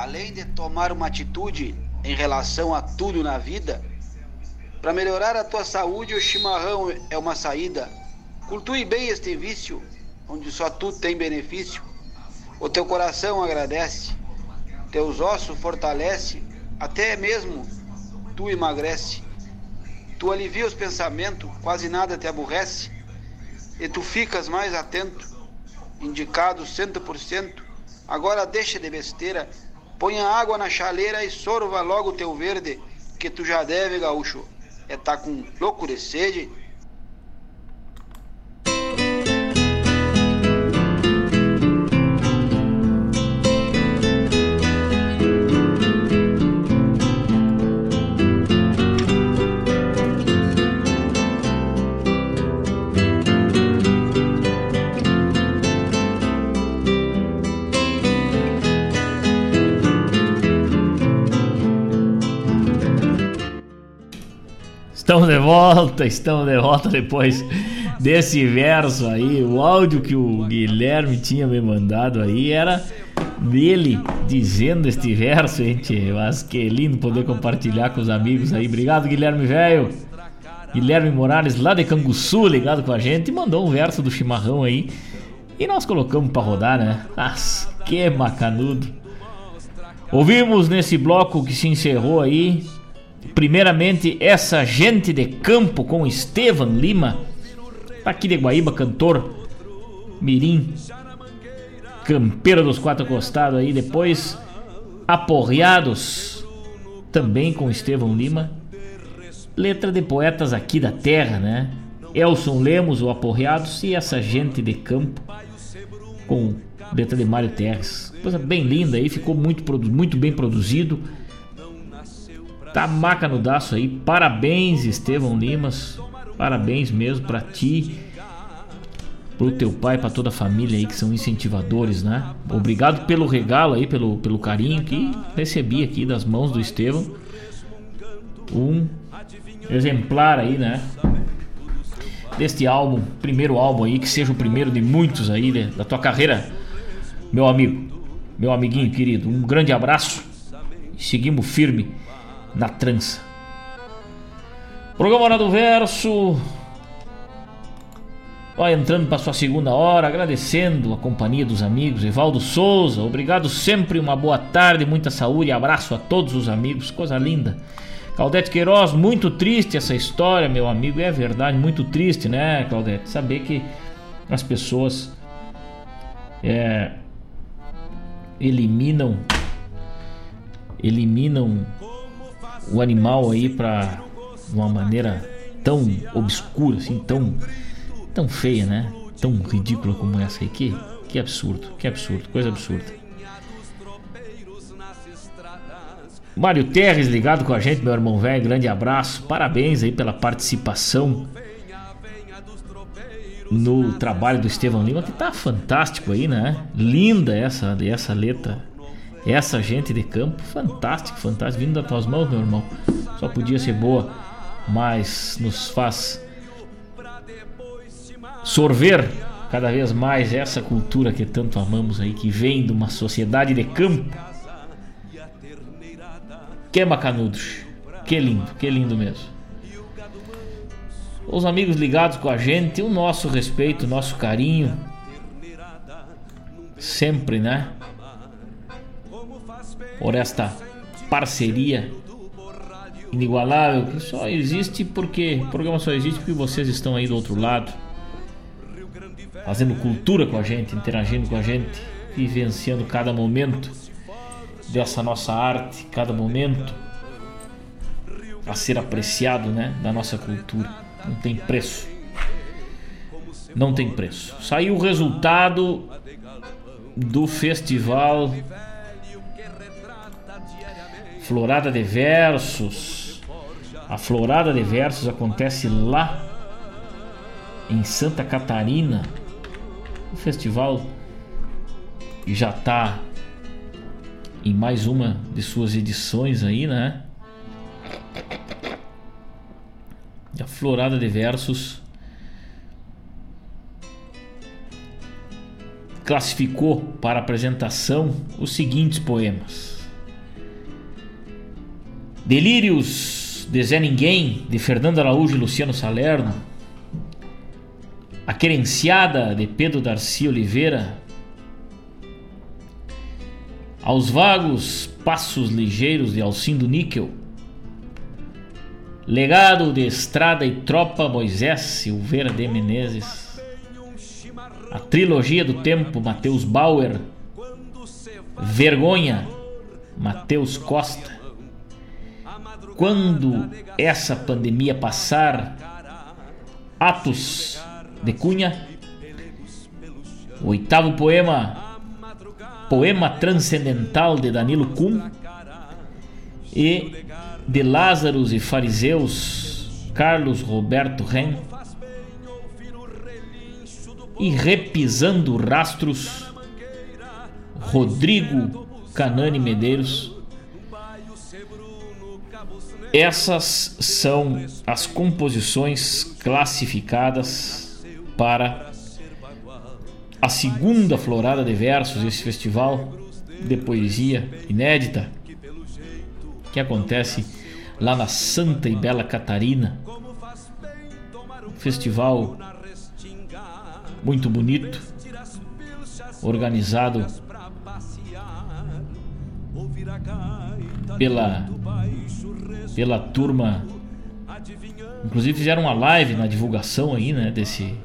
Além de tomar uma atitude em relação a tudo na vida? Para melhorar a tua saúde, o chimarrão é uma saída. Cultue bem este vício, onde só tu tem benefício. O teu coração agradece, teus ossos fortalece, até mesmo tu emagrece. Tu alivia os pensamentos, quase nada te aborrece, e tu ficas mais atento, indicado cento por cento. Agora deixa de besteira Ponha água na chaleira e sorva logo o teu verde, que tu já deve, gaúcho. É tá com louco de sede, volta, estamos de volta depois desse verso aí. O áudio que o Guilherme tinha me mandado aí era dele dizendo este verso, gente. Mas que lindo poder compartilhar com os amigos aí. Obrigado, Guilherme Velho. Guilherme Morales, lá de Canguçu, ligado com a gente, mandou um verso do chimarrão aí. E nós colocamos para rodar, né? Mas que macanudo. Ouvimos nesse bloco que se encerrou aí Primeiramente, essa gente de campo com Estevan Lima, tá aqui de Guaíba, cantor, Mirim, campeiro dos quatro costados aí. Depois, Aporreados, também com Estevam Lima. Letra de poetas aqui da terra, né? Elson Lemos, o Aporreados, e essa gente de campo com letra de Mário Terres. Coisa bem linda aí, ficou muito, muito bem produzido Tá macanudaço aí. Parabéns, Estevão Limas. Parabéns mesmo para ti, pro teu pai, para toda a família aí que são incentivadores, né? Obrigado pelo regalo aí, pelo, pelo carinho que recebi aqui das mãos do Estevão. Um exemplar aí, né? Deste álbum, primeiro álbum aí, que seja o primeiro de muitos aí né? da tua carreira, meu amigo, meu amiguinho querido. Um grande abraço. Seguimos firme na trança. Programa Hora do Verso. Vai entrando para sua segunda hora, agradecendo a companhia dos amigos. Evaldo Souza, obrigado sempre, uma boa tarde, muita saúde abraço a todos os amigos, coisa linda. Claudete Queiroz, muito triste essa história, meu amigo, é verdade, muito triste, né, Claudete? Saber que as pessoas é, eliminam eliminam o animal aí para uma maneira tão obscura, assim, tão, tão feia, né? Tão ridícula como essa aí. Que, que absurdo, que absurdo, coisa absurda. Mário Terres ligado com a gente, meu irmão velho, grande abraço, parabéns aí pela participação no trabalho do Estevão Lima, que tá fantástico aí, né? Linda essa, essa letra. Essa gente de campo, fantástico, fantástico. Vindo das tuas mãos, meu irmão. Só podia ser boa, mas nos faz sorver cada vez mais essa cultura que tanto amamos aí, que vem de uma sociedade de campo. Que bacanudos. Que lindo, que lindo mesmo. Os amigos ligados com a gente, o nosso respeito, o nosso carinho. Sempre, né? Por esta parceria inigualável que só existe porque o programa só existe porque vocês estão aí do outro lado fazendo cultura com a gente, interagindo com a gente, vivenciando cada momento dessa nossa arte, cada momento a ser apreciado, né, da nossa cultura. Não tem preço. Não tem preço. Saiu o resultado do festival Florada de Versos. A Florada de Versos acontece lá em Santa Catarina. O festival já está em mais uma de suas edições aí, né? A Florada de Versos classificou para apresentação os seguintes poemas: Delírios de Zé Ninguém, de Fernando Araújo e Luciano Salerno. A Querenciada, de Pedro Darcy Oliveira. Aos Vagos Passos Ligeiros, de Alcindo Níquel. Legado de Estrada e Tropa Moisés Silveira de Menezes. A Trilogia do Tempo, Matheus Bauer. Vergonha, Matheus Costa. Quando essa pandemia passar, Atos de Cunha. Oitavo poema, Poema Transcendental de Danilo Kuhn. E de Lázaros e Fariseus, Carlos Roberto Ren. E Repisando Rastros, Rodrigo Canani Medeiros. Essas são as composições classificadas para a segunda florada de versos desse festival de poesia inédita que acontece lá na Santa e Bela Catarina. Festival muito bonito, organizado pela pela turma. Inclusive fizeram uma live na divulgação aí, né, desse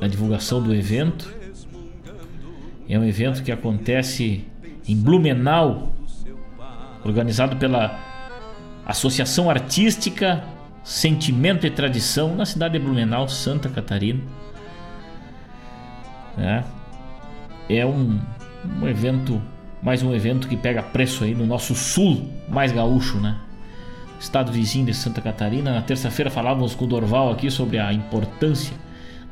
na divulgação do evento. É um evento que acontece em Blumenau, organizado pela Associação Artística Sentimento e Tradição na cidade de Blumenau, Santa Catarina. É, é um, um evento, mais um evento que pega preço aí no nosso sul mais gaúcho, né? Estado vizinho de Santa Catarina. Na terça-feira falávamos com o Dorval aqui sobre a importância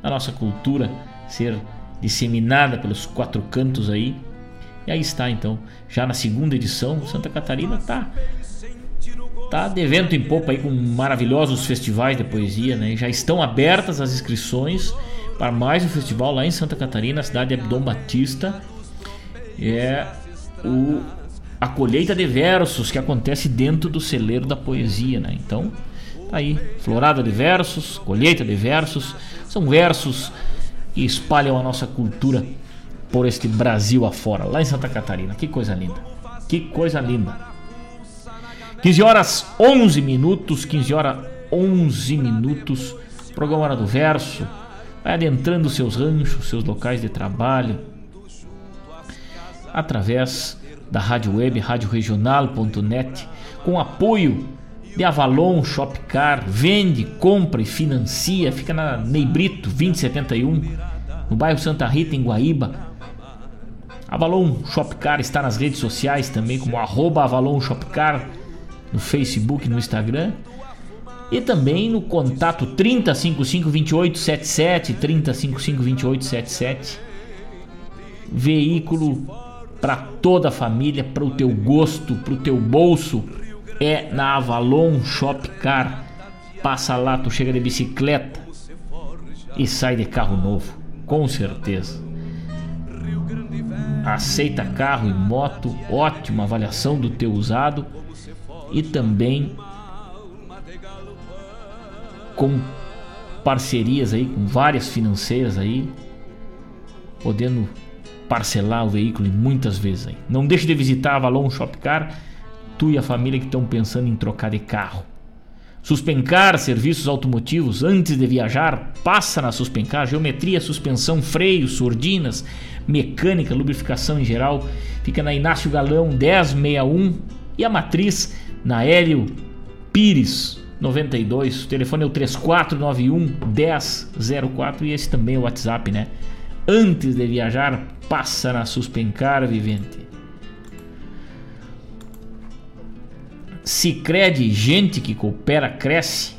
da nossa cultura ser disseminada pelos quatro cantos aí e aí está então, já na segunda edição, Santa Catarina tá tá de vento em popa aí com maravilhosos festivais de poesia, né? Já estão abertas as inscrições para mais um festival lá em Santa Catarina, na cidade de Abdom Batista. É o a colheita de versos que acontece dentro do celeiro da poesia, né? Então, tá aí, florada de versos, colheita de versos, são versos que espalham a nossa cultura por este Brasil afora, lá em Santa Catarina. Que coisa linda. Que coisa linda. 15 horas 11 minutos, 15 horas 11 minutos. Programa do Verso. Vai adentrando seus ranchos, seus locais de trabalho. Através da rádio web radioregional.net com apoio de Avalon Shopcar, vende, compra e financia, fica na Neibrito 2071, no bairro Santa Rita, em Guaíba. Avalon Shopcar está nas redes sociais também, como arroba Avalon Shopcar, no Facebook, no Instagram. E também no contato 3055 2877, 3055 2877. Veículo para toda a família, para o teu gosto, para o teu bolso, é na Avalon Shop Car. Passa lá, tu chega de bicicleta e sai de carro novo, com certeza. Aceita carro e moto, ótima avaliação do teu usado e também com parcerias aí com várias financeiras aí, podendo parcelar o veículo muitas vezes aí. Não deixe de visitar a Avalon Shopcar, tu e a família que estão pensando em trocar de carro. Suspencar serviços automotivos antes de viajar, passa na Suspencar, geometria, suspensão, freio, surdinas, mecânica, lubrificação em geral. Fica na Inácio Galão 1061 e a matriz na Hélio Pires 92. O telefone é o 3491 1004 e esse também é o WhatsApp, né? Antes de viajar, passa na Suspencar Vivente. Cicred, gente que coopera, cresce.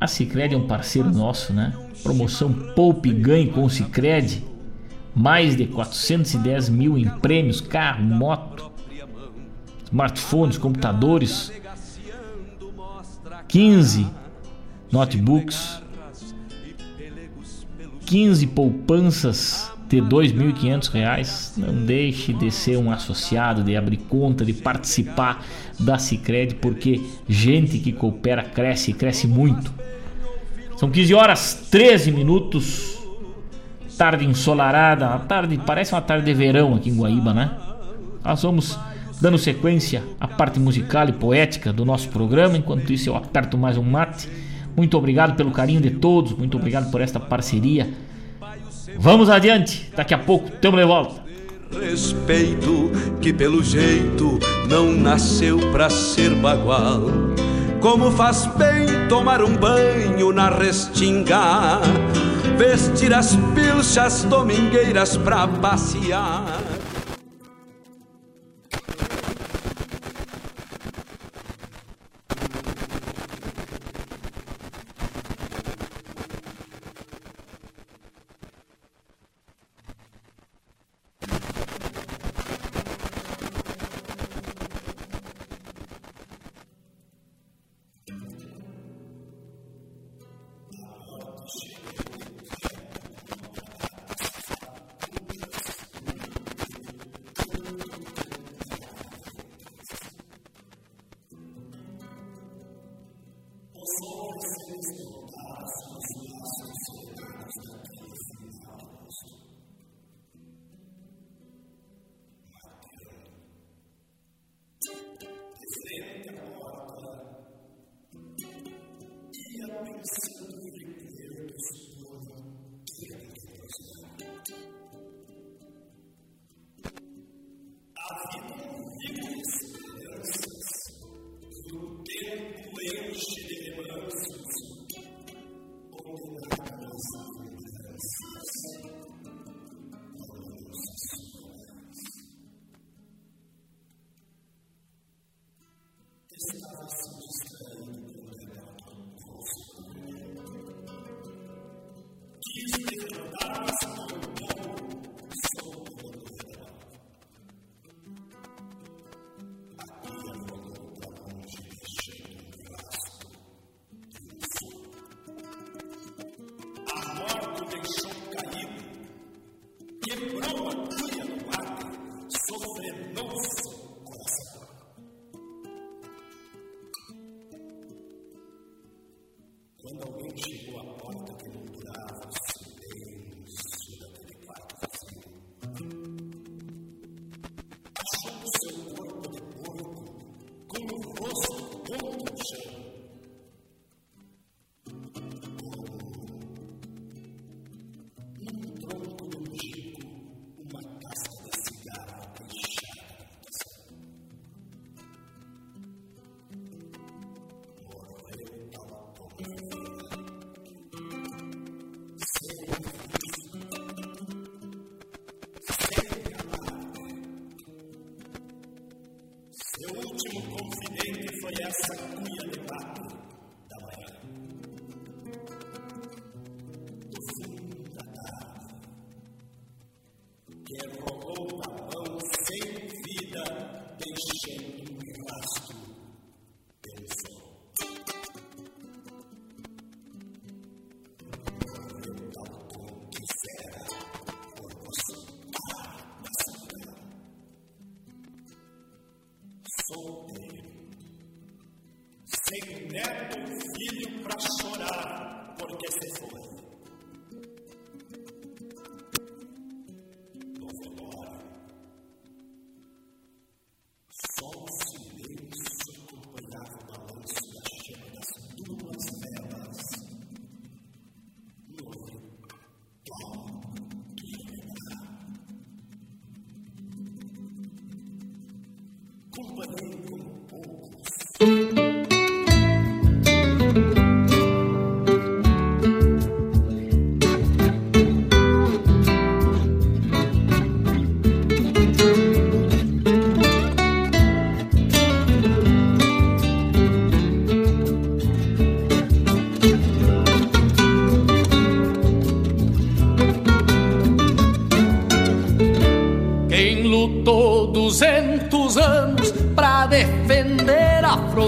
A Cicred é um parceiro nosso, né? Promoção Poupe Ganhe com Cicred. Mais de 410 mil em prêmios, carro, moto, smartphones, computadores, 15 notebooks, 15 poupanças de R$ 2.500. Não deixe de ser um associado, de abrir conta, de participar da Cicred, porque gente que coopera cresce, cresce muito. São 15 horas 13 minutos. Tarde ensolarada, a tarde parece uma tarde de verão aqui em Guaíba, né? Nós vamos dando sequência à parte musical e poética do nosso programa. Enquanto isso, eu aperto mais um mate. Muito obrigado pelo carinho de todos, muito obrigado por esta parceria. Vamos adiante, daqui a pouco estamos de volta. Respeito que pelo jeito não nasceu pra ser bagual. Como faz bem tomar um banho na restinga, vestir as pilchas domingueiras pra passear.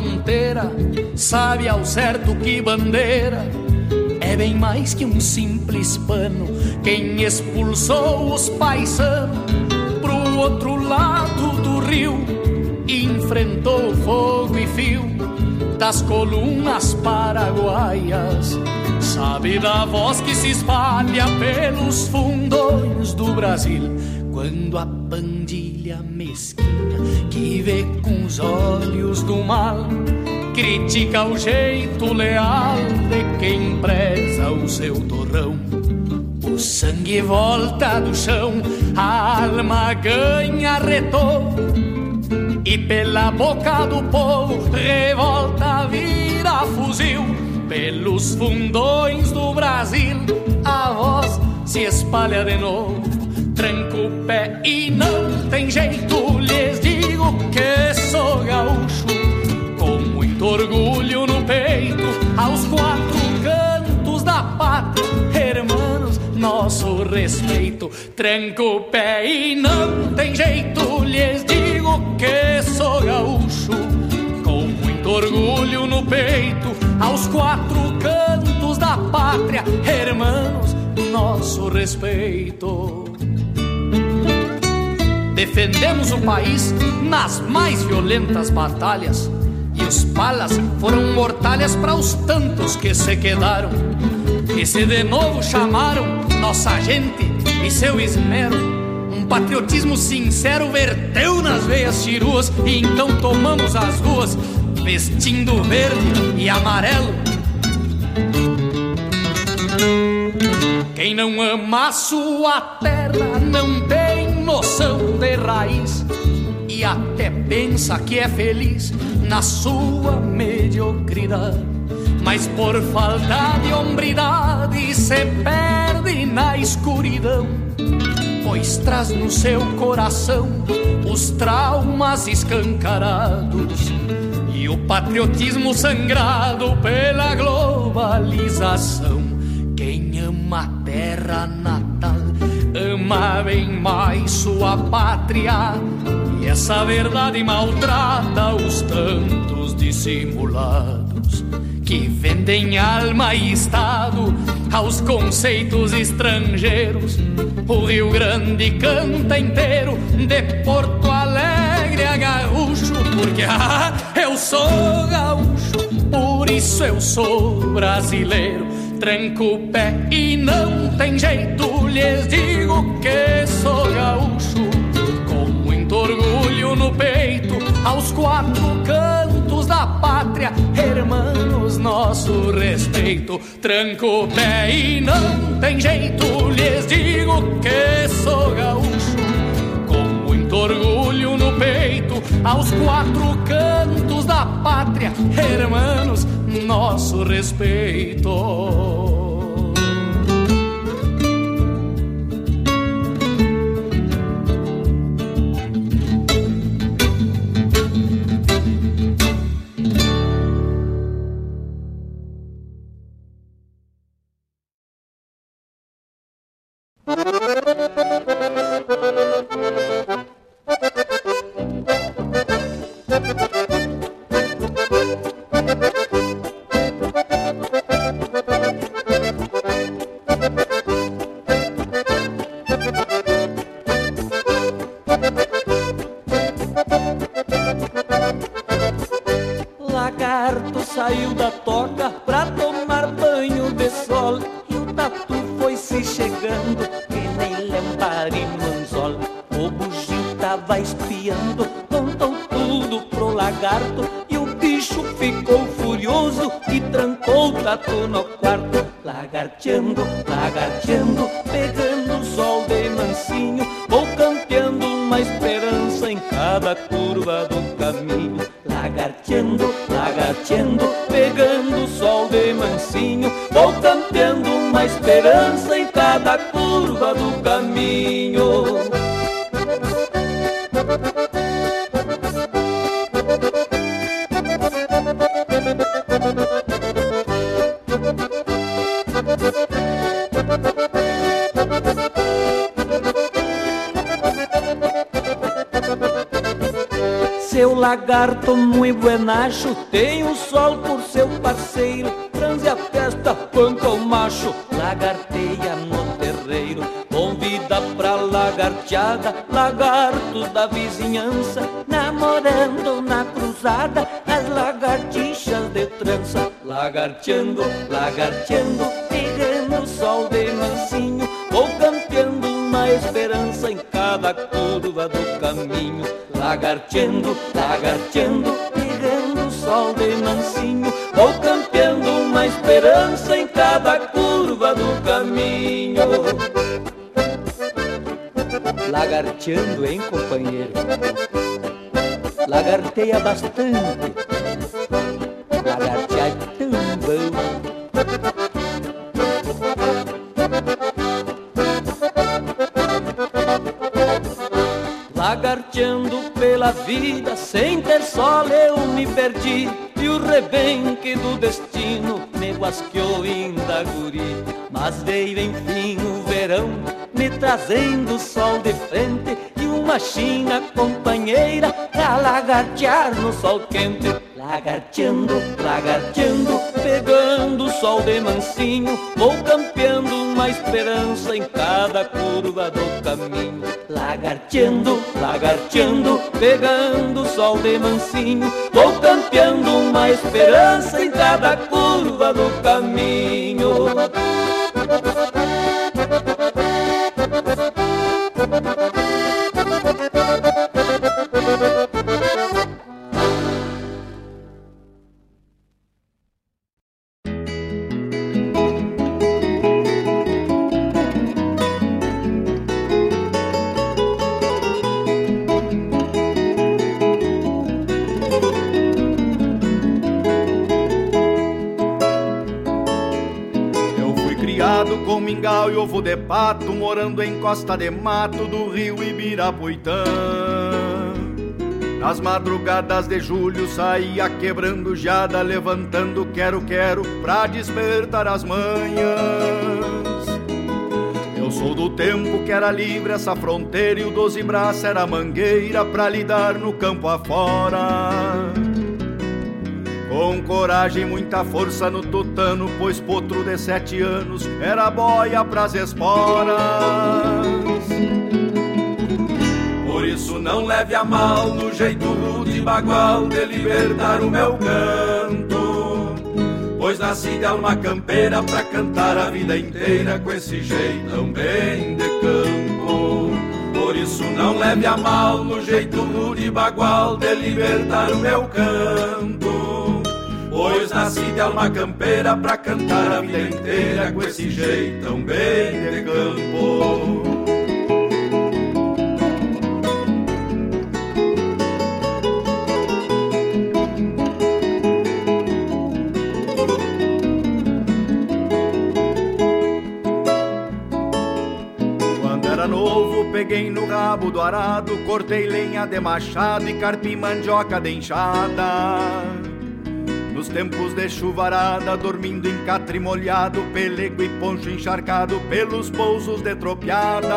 Fronteira sabe ao certo que bandeira é bem mais que um simples pano. Quem expulsou os paisanos pro outro lado do rio enfrentou fogo e fio das colunas paraguaias. Sabe da voz que se espalha pelos fundões do Brasil olhos do mal critica o jeito leal de quem preza o seu torrão. O sangue volta do chão, a alma ganha retorno e pela boca do povo revolta vira fuzil pelos fundões do Brasil a voz se espalha de novo tranca o pé e não respeito. Tranca o pé e não tem jeito. Lhes digo que sou gaúcho com muito orgulho no peito. Aos quatro cantos da pátria hermanos nosso respeito. Defendemos o país nas mais violentas batalhas. E os palas foram mortalhas para os tantos que se quedaram. E se de novo chamaram nossa gente e seu esmero. Um patriotismo sincero verteu nas veias chiruas e então tomamos as ruas vestindo verde e amarelo. Quem não ama a sua terra não tem noção de raiz e até pensa que é feliz na sua mediocridade. Mas por falta de hombridade se perde na escuridão, pois traz no seu coração os traumas escancarados e o patriotismo sangrado pela globalização. Quem ama a terra natal ama bem mais sua pátria. E essa verdade maltrata os tantos dissimulados que vendem alma e estado aos conceitos estrangeiros. O Rio Grande canta inteiro de Porto Alegre a gaúcho, porque ah, eu sou gaúcho, por isso eu sou brasileiro tranco o pé e não tem jeito, lhes digo que sou gaúcho, com muito orgulho no peito, aos quatro cantos da pátria, hermanos, nosso respeito. Tranco o pé e não tem jeito, lhes digo que sou gaúcho, com muito orgulho no peito, aos quatro cantos da pátria, hermanos, nosso respeito. Seu lagarto muito buenacho Tem o sol por seu parceiro Transe a festa, panca o macho Lagarteia no terreiro. Convida pra lagarteada Lagartos da vizinhança Namorando na cruzada As lagartixas de trança. Lagarteando, lagarteando Pegando o sol de mansinho Vou campeando uma esperança Em cada curva do caminho. Lagarteando, lagarteando, pegando o sol de mansinho. Vou campeando uma esperança em cada curva do caminho. Lagarteando, hein, companheiro? Lagarteia bastante. Lagartear Lagarteando pela vida, sem ter sol eu me perdi. E o rebenque do destino me guasqueou ainda guri Mas veio enfim o verão, me trazendo sol de frente. E uma china companheira pra lagartear no sol quente Lagarteando, lagarteando, pegando o sol de mansinho Vou campeando uma esperança em cada curva do caminho. Lagarteando, lagarteando, pegando o sol de mansinho Vou campeando uma esperança em cada curva do caminho ovo de pato, morando em costa de mato do rio Ibirapuitã. Nas madrugadas de julho saía quebrando jada, levantando quero-quero pra despertar as manhãs. Eu sou do tempo que era livre essa fronteira e o doze braço era mangueira pra lidar no campo afora. Com coragem muita força no tutano, pois potro de sete anos era boia pras esporas. Por isso não leve a mal no jeito rude bagual de libertar o meu canto. Pois nasci de alma campeira pra cantar a vida inteira com esse jeitão bem de campo. Por isso não leve a mal no jeito rude bagual de libertar o meu canto. Pois nasci de alma campeira pra cantar a vida inteira com esse jeitão bem de campo. Peguei no rabo do arado, cortei lenha de machado e carpi mandioca de enxada. Tempos de chuvarada, dormindo em catre molhado, pelego e poncho encharcado pelos pousos de tropiadas.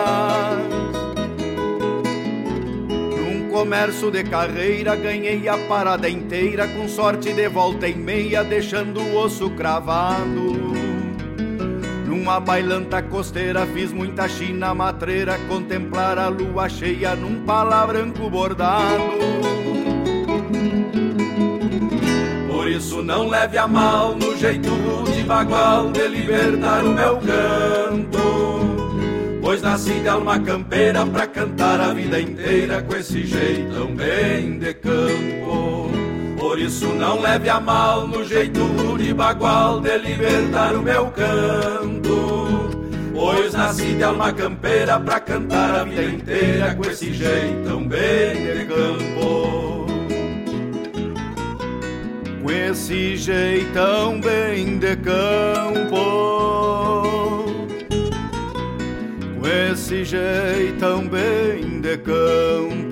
Num comércio de carreira, ganhei a parada inteira, com sorte de volta e meia, deixando o osso cravado. Numa bailanta costeira fiz muita china matreira Contemplar a lua cheia num pala branco bordado isso não leve a mal no jeito de bagual de libertar o meu canto. Pois nasci de alma campeira pra cantar a vida inteira com esse jeitão bem de campo. Por isso não leve a mal no jeito de bagual de libertar o meu canto. Pois nasci de alma campeira pra cantar a vida inteira com esse jeitão bem de campo. Com esse jeitão bem de campo. Com esse jeitão bem de campo.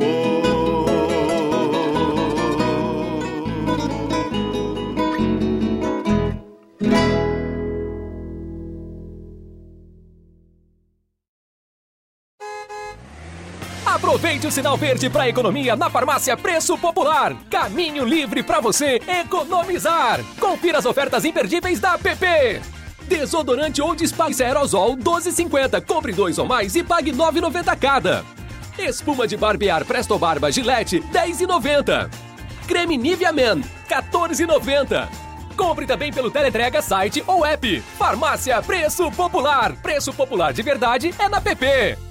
Aproveite o sinal verde para economia na farmácia Preço Popular. Caminho livre para você economizar. Confira as ofertas imperdíveis da PP. Desodorante Old Spice Aerosol 12,50. Compre dois ou mais e pague 9,90 cada. Espuma de barbear Presto Barba Gillette 10,90. Creme Nivea Men 14,90. Compre também pelo Teletrega site ou app. Farmácia Preço Popular. Preço Popular de verdade é na PP.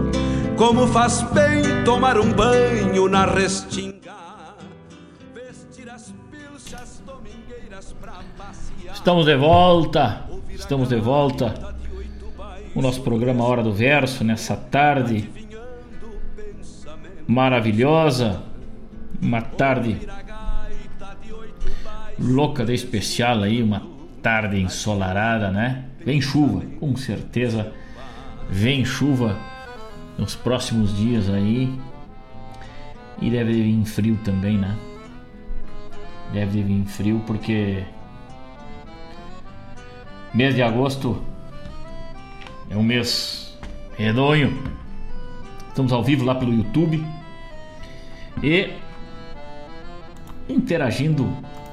Como faz bem tomar um banho na restinga, vestir as pilchas domingueiras pra passear. Estamos de volta, estamos de volta. O nosso programa Hora do Verso nessa tarde maravilhosa, uma tarde louca de especial aí, uma tarde ensolarada, né? Vem chuva, com certeza vem chuva nos próximos dias aí. E deve vir frio também, né? Deve vir frio porque mês de agosto é um mês redonho. Estamos ao vivo lá pelo YouTube e interagindo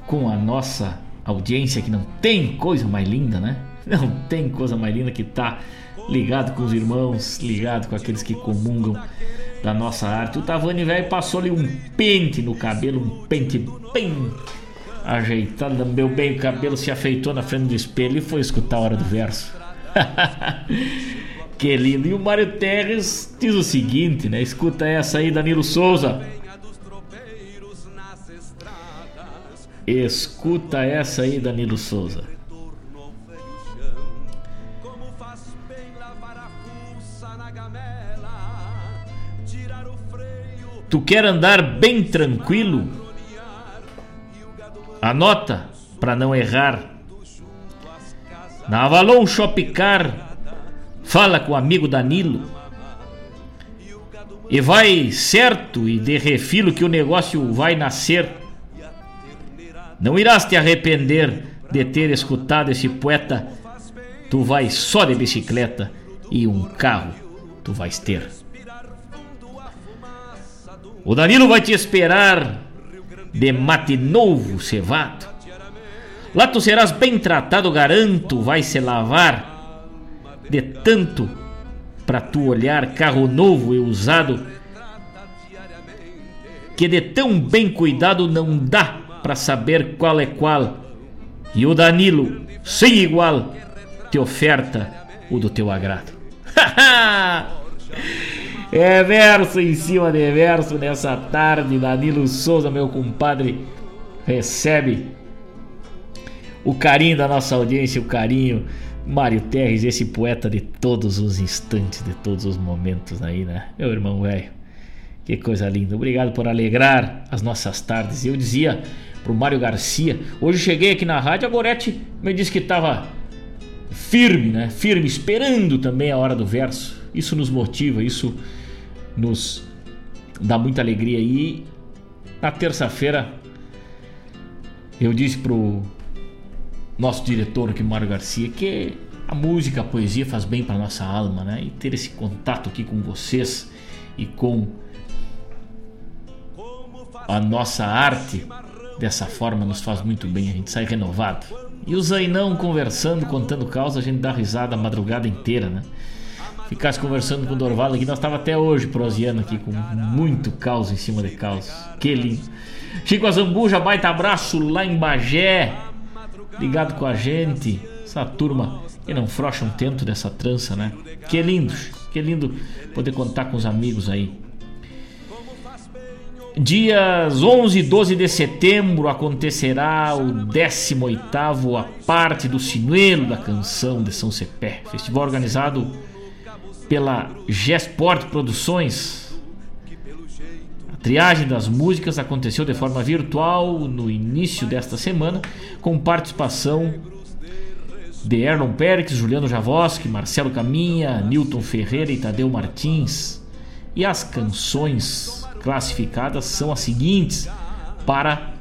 com a nossa audiência que não tem coisa mais linda, né? Não tem coisa mais linda que tá ligado com os irmãos, ligado com aqueles que comungam da nossa arte. O Tavani velho passou-lhe um pente no cabelo, um pente bem ajeitado, lambeu bem o cabelo, se afeitou na frente do espelho e foi escutar a hora do verso. que lindo. E o Mário Terres diz o seguinte, né? Escuta essa aí, Danilo Souza. Escuta essa aí, Danilo Souza. Tu quer andar bem tranquilo? Anota para não errar. Na Avalon Shopcar, fala com o amigo Danilo. E vai certo e de refilo que o negócio vai nascer. Não irás te arrepender de ter escutado esse poeta. Tu vais só de bicicleta e um carro tu vais ter. O Danilo vai te esperar de mate novo cevado. Lá tu serás bem tratado, garanto, vai se lavar de tanto para tu olhar carro novo e usado que de tão bem cuidado não dá para saber qual é qual. E o Danilo, sem igual, te oferta o do teu agrado. É verso em cima de verso nessa tarde. Danilo Souza, meu compadre, recebe o carinho da nossa audiência, o carinho. Mário Terres, esse poeta de todos os instantes, de todos os momentos aí, né? Meu irmão velho, que coisa linda. Obrigado por alegrar as nossas tardes. Eu dizia pro Mário Garcia, hoje cheguei aqui na rádio, a Gorete me disse que estava firme, né? Firme, esperando também a hora do verso. Isso nos motiva, isso nos dá muita alegria. E na terça-feira eu disse pro nosso diretor aqui, Mário Garcia, que a música, a poesia faz bem para nossa alma, né? E ter esse contato aqui com vocês e com a nossa arte dessa forma nos faz muito bem, a gente sai renovado. E o Zainão conversando, contando causa, a gente dá risada a madrugada inteira, né? Ficasse conversando com o Dorval aqui, nós estava até hoje proseando aqui com muito caos em cima de caos. Que lindo. Chico Azambuja, baita abraço lá em Bagé, ligado com a gente. Essa turma que não frocha um tento dessa trança, né? Que lindo, que lindo poder contar com os amigos aí. Dias 11 e 12 de setembro acontecerá o 18º A Parte do Sinuelo da Canção de São Cepé, festival organizado pela Gesport Produções. A triagem das músicas aconteceu de forma virtual no início desta semana, com participação de Erlon Perix, Juliano Javoski, Marcelo Caminha, Newton Ferreira e Tadeu Martins. E as canções classificadas são as seguintes para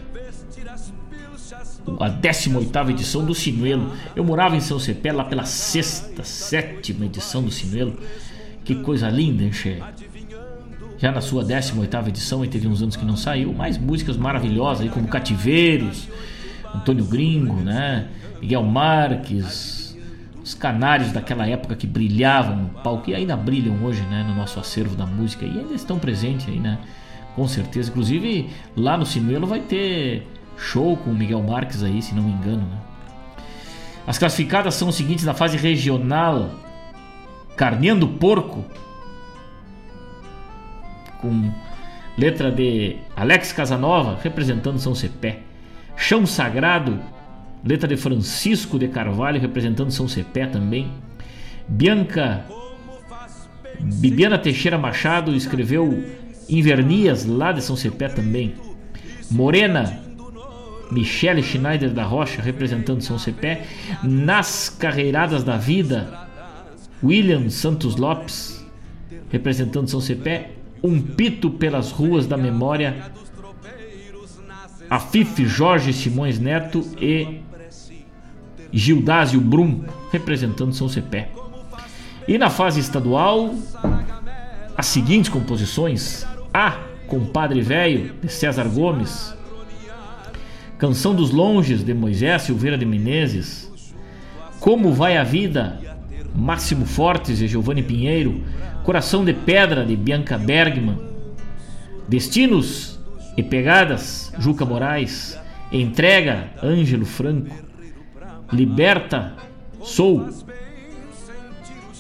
a 18 edição do Sinuelo. Eu morava em São Cepé lá pela sexta, sétima edição do Sinuelo. Que coisa linda, hein, che? Já na sua 18 edição, e teve uns anos que não saiu, mais músicas maravilhosas aí, como Cativeiros, Antônio Gringo, né? Miguel Marques, os canários daquela época que brilhavam no palco e ainda brilham hoje, né? No nosso acervo da música e ainda estão presentes aí, né? Com certeza. Inclusive, lá no Sinuelo vai ter show com o Miguel Marques aí, se não me engano, né? As classificadas são os seguintes na fase regional: Carneando Porco, com letra de Alex Casanova, representando São Cepé. Chão Sagrado, letra de Francisco de Carvalho, representando São Cepé também. Bianca Bibiana Teixeira Machado escreveu Invernias, lá de São Cepé também. Morena Michele Schneider da Rocha, representando São Cepé. Nas Carreiradas da Vida, William Santos Lopes, representando São Cepé. Um Pito pelas Ruas da Memória, Afif Jorge Simões Neto e Gildásio Brum, representando São Cepé. E na fase estadual, as seguintes composições: A Compadre Velho, de César Gomes, Canção dos Longes, de Moisés Silveira de Menezes, Como Vai a Vida, Máximo Fortes, de Giovanni Pinheiro, Coração de Pedra, de Bianca Bergman, Destinos e Pegadas, Juca Moraes, Entrega, Ângelo Franco, Liberta, Sou,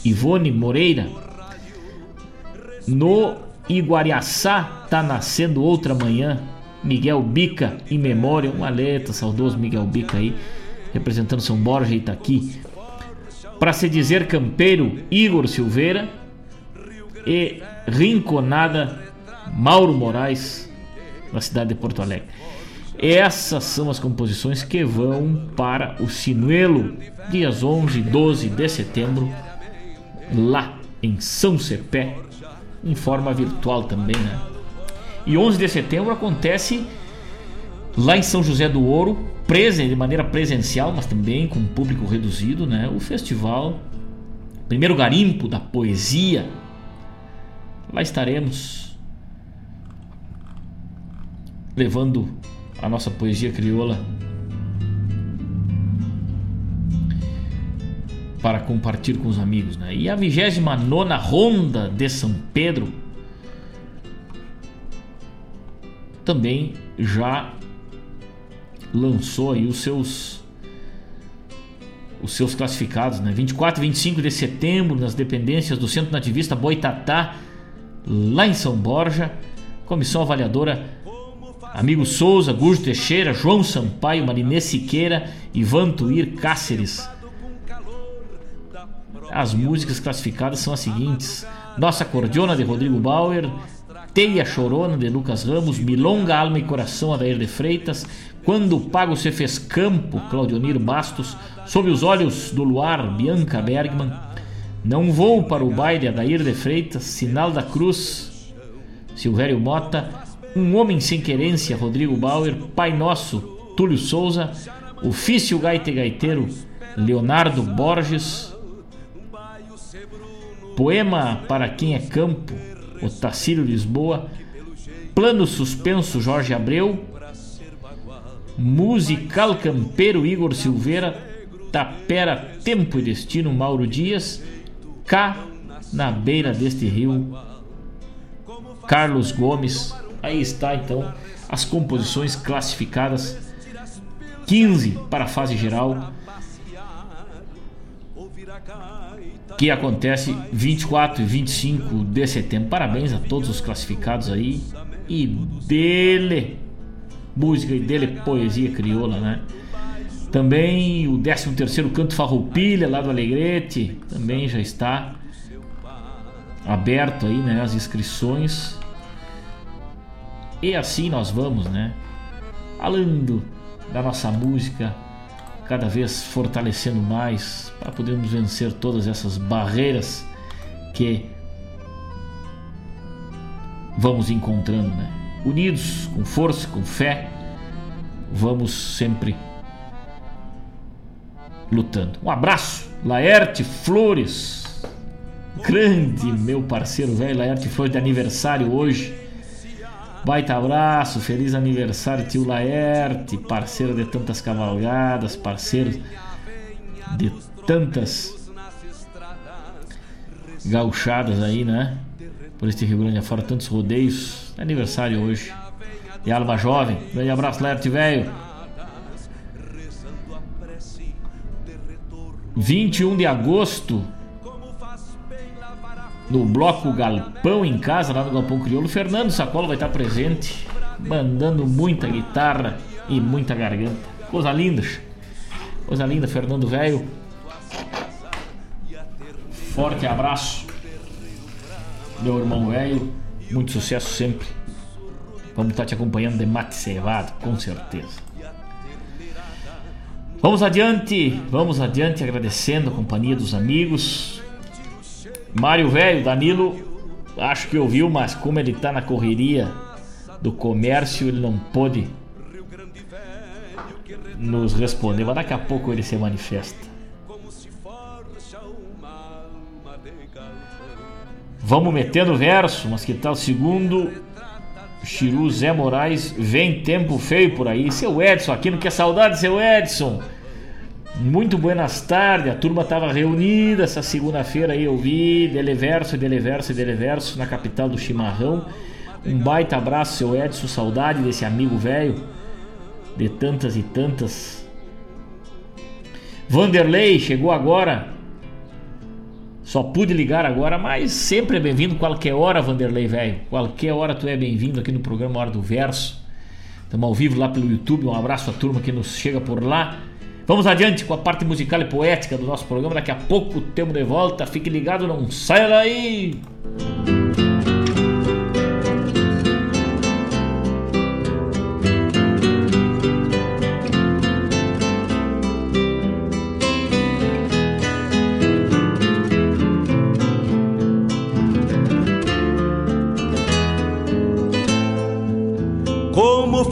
Ivone Moreira, No Iguariaçá tá nascendo outra manhã, Miguel Bica, em memória, um alerta, saudoso Miguel Bica aí, representando São Borja e Itaqui. Para se dizer campeiro, Igor Silveira e Rinconada, Mauro Moraes, na cidade de Porto Alegre. Essas são as composições que vão para o Sinuelo, dias 11 e 12 de setembro, lá em São Cepé, em forma virtual também, né? E 11 de setembro acontece lá em São José do Ouro, de maneira presencial, mas também com público reduzido, né? O festival, primeiro garimpo da poesia. Lá estaremos levando a nossa poesia crioula para compartilhar com os amigos. Né? E a 29 Ronda de São Pedro também já lançou aí os seus os seus classificados, né? 24 e 25 de setembro nas dependências do Centro Nativista Boitatá, lá em São Borja, comissão avaliadora Amigo Souza, Gurjo Teixeira, João Sampaio, Marinê Siqueira, Ivan Tuir Cáceres. As músicas classificadas são as seguintes: Nossa Cordiona de Rodrigo Bauer, Teia Chorona de Lucas Ramos, Milonga Alma e Coração Adair de Freitas, Quando o Pago se fez campo, Claudionir Bastos, Sob os Olhos do Luar, Bianca Bergman, Não Vou para o Baile, Adair de Freitas, Sinal da Cruz, Silvério Mota, Um Homem Sem Querência, Rodrigo Bauer, Pai Nosso, Túlio Souza, Ofício Gaite Gaiteiro, Leonardo Borges, Poema para quem é campo, Otacílio Lisboa, Plano Suspenso Jorge Abreu, Musical Campeiro Igor Silveira, Tapera Tempo e Destino Mauro Dias, Cá na beira deste rio, Carlos Gomes. Aí está então as composições classificadas. 15 para a fase geral que acontece 24 e 25 de setembro. Parabéns a todos os classificados aí e dele música e dele poesia crioula, né? Também o 13 terceiro Canto Farroupilha lá do Alegrete também já está aberto aí, né, as inscrições. E assim nós vamos, né? Falando da nossa música cada vez fortalecendo mais para podermos vencer todas essas barreiras que vamos encontrando, né? Unidos, com força, com fé, vamos sempre lutando. Um abraço, Laerte Flores, grande meu parceiro velho Laerte Flores de aniversário hoje. Baita abraço, feliz aniversário, tio Laerte, parceiro de tantas cavalgadas, parceiro de tantas gauchadas aí, né? Por este Rio Grande afora, tantos rodeios. É aniversário hoje. De alma jovem. Grande abraço, Lerte velho. 21 de agosto, no bloco Galpão em casa, lá no Galpão Crioulo, Fernando Sacola vai estar presente, mandando muita guitarra e muita garganta. Coisa linda. Coisa linda, Fernando Velho. Forte abraço. Meu irmão velho, muito sucesso sempre. Vamos estar te acompanhando de mate cevado, com certeza. Vamos adiante, vamos adiante agradecendo a companhia dos amigos. Mário Velho, Danilo, acho que ouviu, mas como ele está na correria do comércio, ele não pôde nos responder, mas daqui a pouco ele se manifesta. Vamos metendo verso, mas que tal segundo? Chiru Zé Moraes, vem tempo feio por aí. Seu Edson, aqui não quer saudade, seu Edson. Muito buenas tardes, a turma estava reunida essa segunda-feira aí, eu vi Deleverso, Deleverso, Deleverso na capital do chimarrão. Um baita abraço, seu Edson, saudade desse amigo velho, de tantas e tantas. Vanderlei chegou agora, só pude ligar agora, mas sempre é bem-vindo qualquer hora, Vanderlei, velho. Qualquer hora tu é bem-vindo aqui no programa Hora do Verso. Estamos ao vivo lá pelo YouTube. Um abraço à turma que nos chega por lá. Vamos adiante com a parte musical e poética do nosso programa. Daqui a pouco temos de volta. Fique ligado, não saia daí!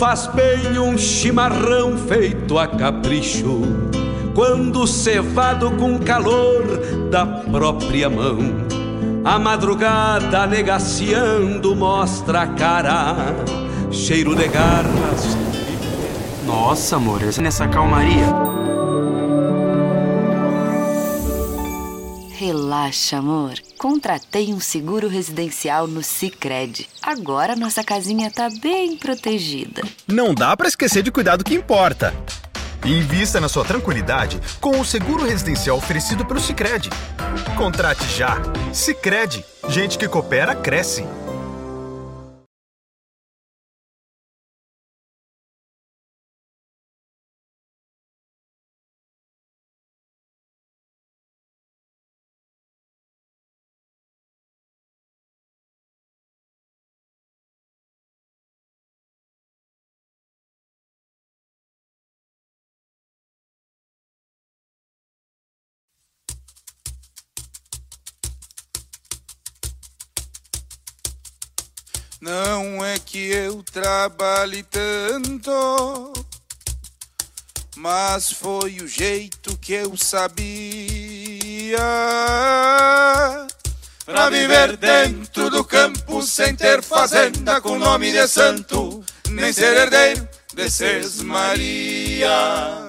Faz bem um chimarrão feito a capricho, quando cevado com calor da própria mão. A madrugada negaciando mostra a cara, cheiro de garras. Nossa, amor, essa nessa calmaria. Relaxa, amor. Contratei um seguro residencial no Sicredi. Agora nossa casinha tá bem protegida. Não dá para esquecer de cuidar do que importa. Invista na sua tranquilidade com o seguro residencial oferecido pelo Sicredi. Contrate já. Sicredi. Gente que coopera cresce. Não é que eu trabalhe tanto, mas foi o jeito que eu sabia pra viver dentro do campo sem ter fazenda com nome de santo, nem ser herdeiro de Maria.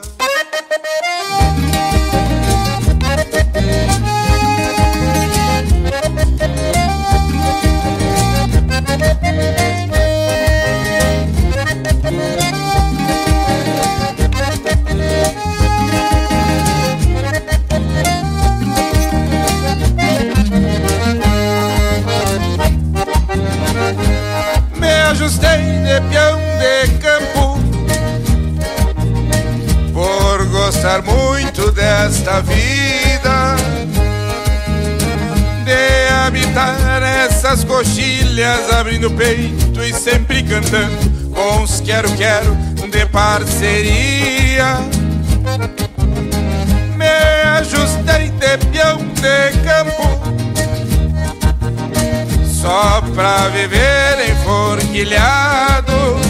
Gostar muito desta vida. De habitar essas coxilhas abrindo peito e sempre cantando com os quero-quero de parceria. Me ajustei de peão de campo só pra viver enforquilhado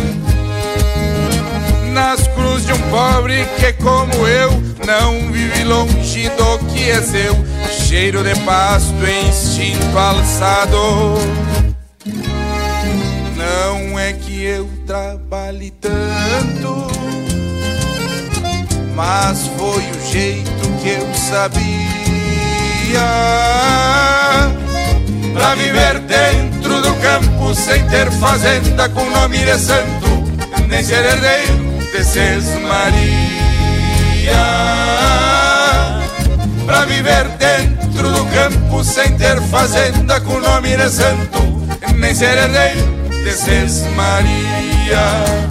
nas cruzes de um pobre que como eu não vive longe do que é seu. Cheiro de pasto instinto alçado. Não é que eu trabalhe tanto mas foi o jeito que eu sabia. Pra viver dentro do campo sem ter fazenda com nome de santo, nem ser herdeiro de Maria. Pra viver dentro do campo sem ter fazenda com nome de santo, nem ser herdeiro de Maria.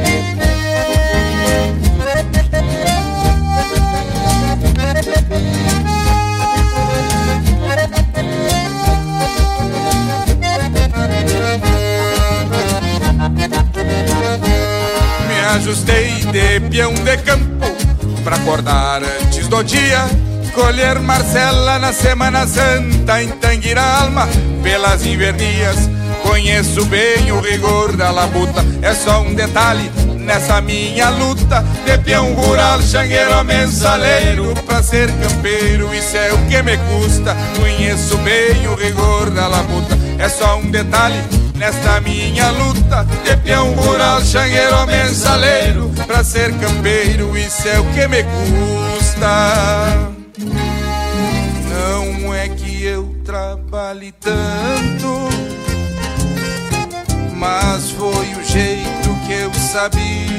Me ajustei de peão de campo pra acordar antes do dia. Colher Marcela na Semana Santa em Tanguira Alma pelas invernias. Conheço bem o rigor da labuta, é só um detalhe nessa minha luta de peão rural, xangueiro, mensaleiro pra ser campeiro. Isso é o que me custa. Conheço bem o rigor da labuta, é só um detalhe nesta minha luta de peão rural, xangueiro, mensaleiro pra ser campeiro. Isso é o que me custa. Não é que eu trabalhe tanto, mas foi o jeito que eu sabia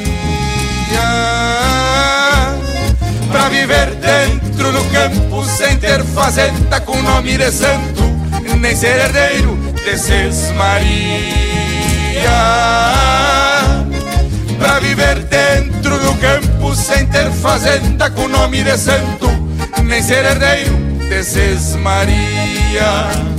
Pra viver dentro do campo sem ter fazenda com nome de santo Nem ser herdeiro de Maria. Pra viver dentro do campo sem ter fazenda com nome de santo Nem ser herdeiro de Maria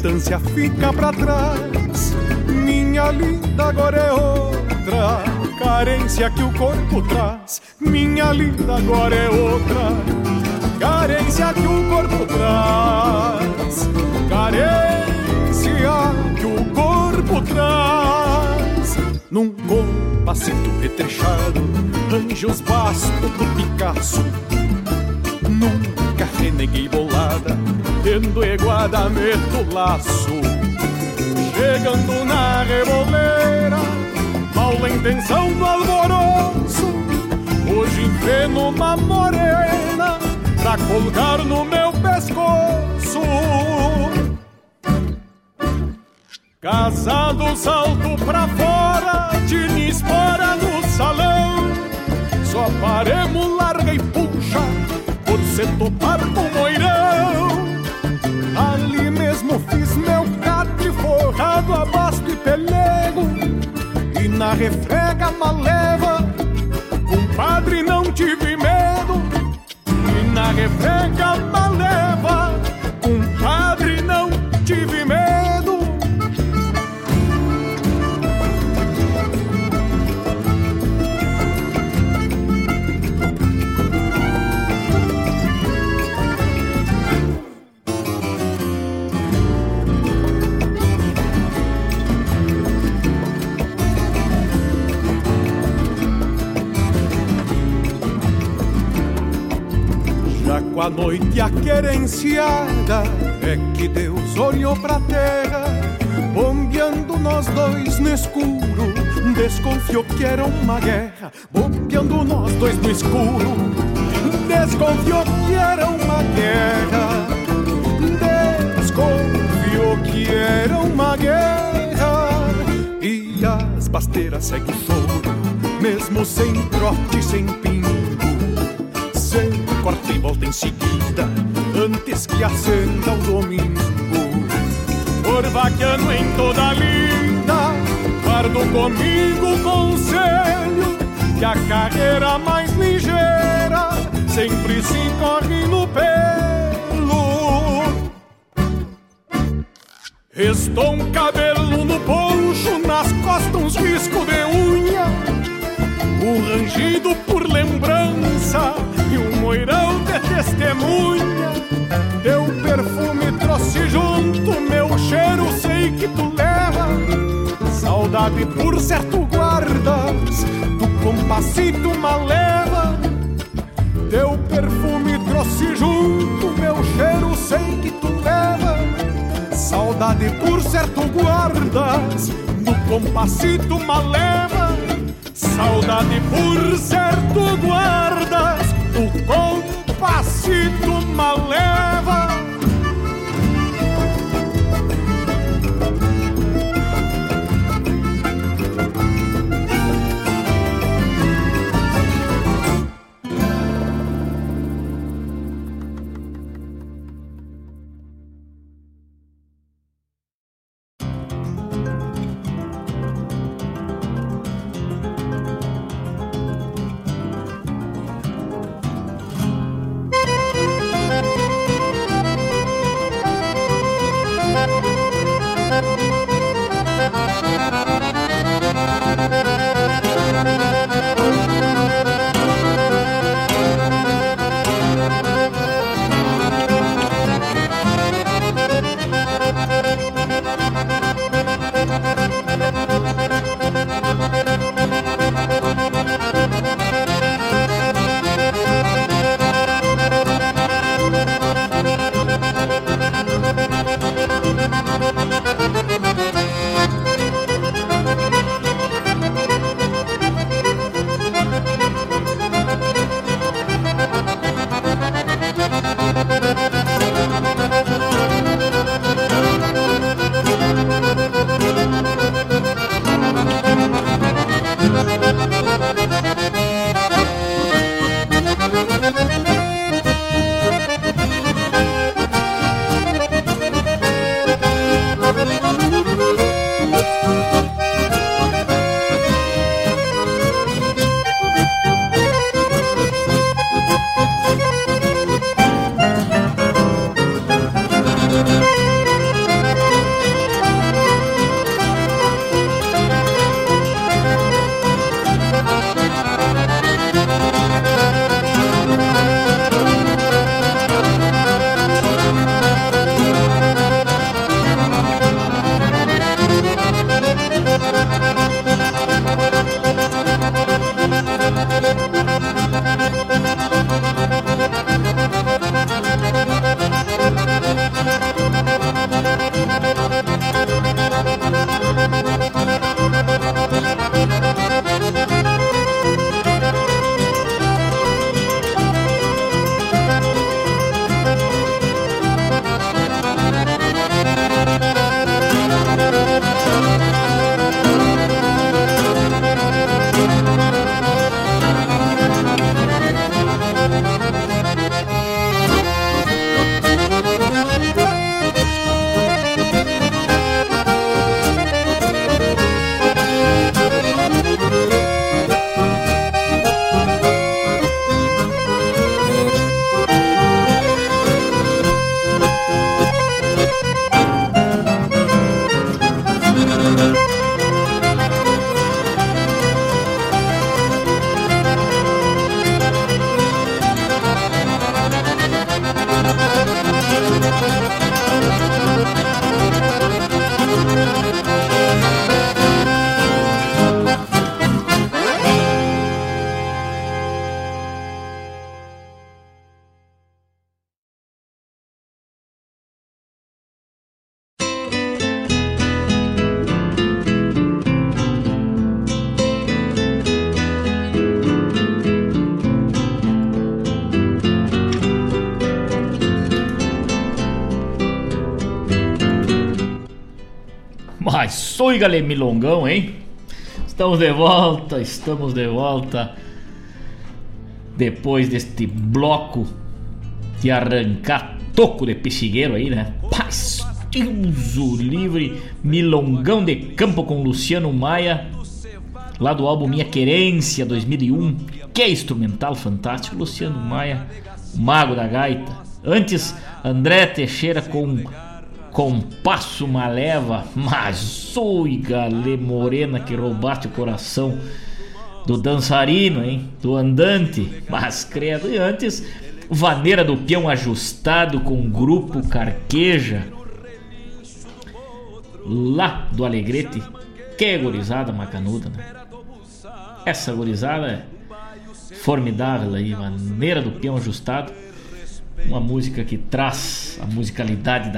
que a estância fica pra meto laço. Chegando na reboleira, mal intenção do alvoroço. Hoje enfreno uma morena pra colgar no meu pescoço. Casado, salto pra fora, de espora no salão. Só paremos, larga na refrega maleva, compadre, não tive medo. E na refrega a noite aquerenciada é que Deus olhou pra terra, bombeando nós dois no escuro. Desconfiou que era uma guerra, bombeando nós dois no escuro. Desconfiou que era uma guerra, desconfiou que era uma guerra. E as pasteiras seguem fogo, mesmo sem trote, sem pingo. Sem corte e volta em seguida, antes que acenda o domingo. Por vaqueano em toda linda, guardo comigo o conselho que a carreira mais ligeira sempre se corre no pelo. Restou um cabelo no poncho, nas costas uns riscos de unha, um rangido Saudade por certo guardas, do compassito maleva. Teu perfume trouxe junto, meu cheiro sei que tu leva. Saudade por certo guardas, do compassito maleva. Saudade por certo guardas, do compassito maleva. Sou galê milongão, hein? Estamos de volta, estamos de volta. Depois deste bloco de arrancar toco de pexigueiro aí, né? Paz, Deus o livre, milongão de campo com Luciano Maia. Lá do álbum Minha Querência 2001. Que é instrumental fantástico. Luciano Maia, mago da gaita. Antes, André Teixeira com Compasso Maleva, mas oi, galê morena que roubaste o coração do dançarino, hein? Do andante, mas credo. E antes, Vaneira do Peão ajustado com grupo Carqueja, lá do Alegrete. Que gorizada macanuda, né? Essa gorizada é formidável aí, Vaneira do Peão ajustado. Uma música que traz a musicalidade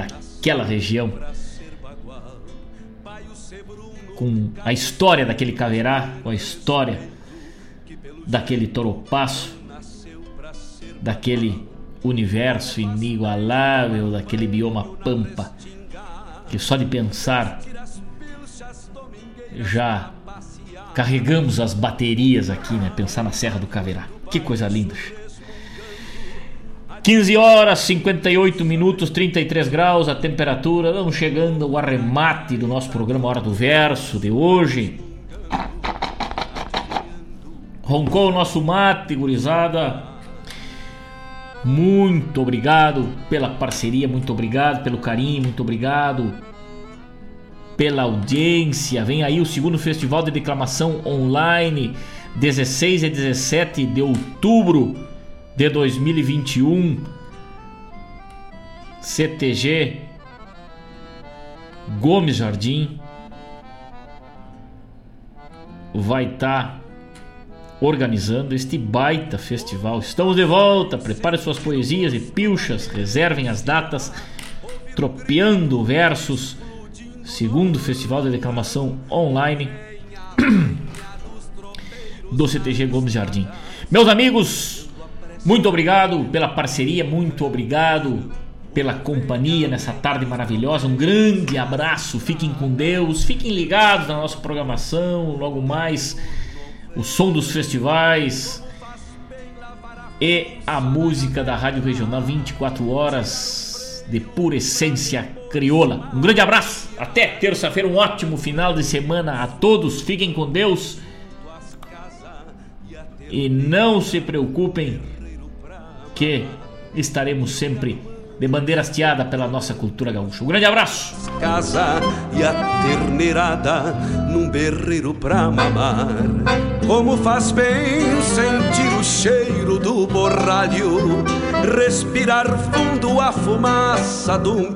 daquela região. Com a história daquele caverá, com a história daquele toropaço, daquele universo inigualável, daquele bioma pampa, que só de pensar já carregamos as baterias aqui, né? Pensar na Serra do Caverá. Que coisa linda. 15 horas 58 minutos 33 graus a temperatura. Vamos chegando ao arremate do nosso programa Hora do Verso de hoje. Roncou o nosso mate, gurizada. Muito obrigado pela parceria, muito obrigado pelo carinho, muito obrigado pela audiência. Vem aí o segundo Festival de Declamação Online, 16 e 17 de outubro de 2021. CTG Gomes Jardim vai estar tá organizando este baita festival. Estamos de volta, prepare suas poesias e pilchas, reservem as datas. Tropeando Versos, segundo Festival de Declamação Online do CTG Gomes Jardim. Meus amigos, muito obrigado pela parceria, muito obrigado pela companhia nessa tarde maravilhosa. Um grande abraço, fiquem com Deus, fiquem ligados na nossa programação, logo mais o som dos festivais e a música da Rádio Regional 24 horas de pura essência crioula. Um grande abraço, até terça-feira, um ótimo final de semana a todos. Fiquem com Deus. E não se preocupem que estaremos sempre de bandeira hasteada pela nossa cultura gaúcha. Um grande abraço! Casa e a terneirada num berreiro pra mamar. Como faz bem sentir o cheiro do borralho, respirar fundo a fumaça de um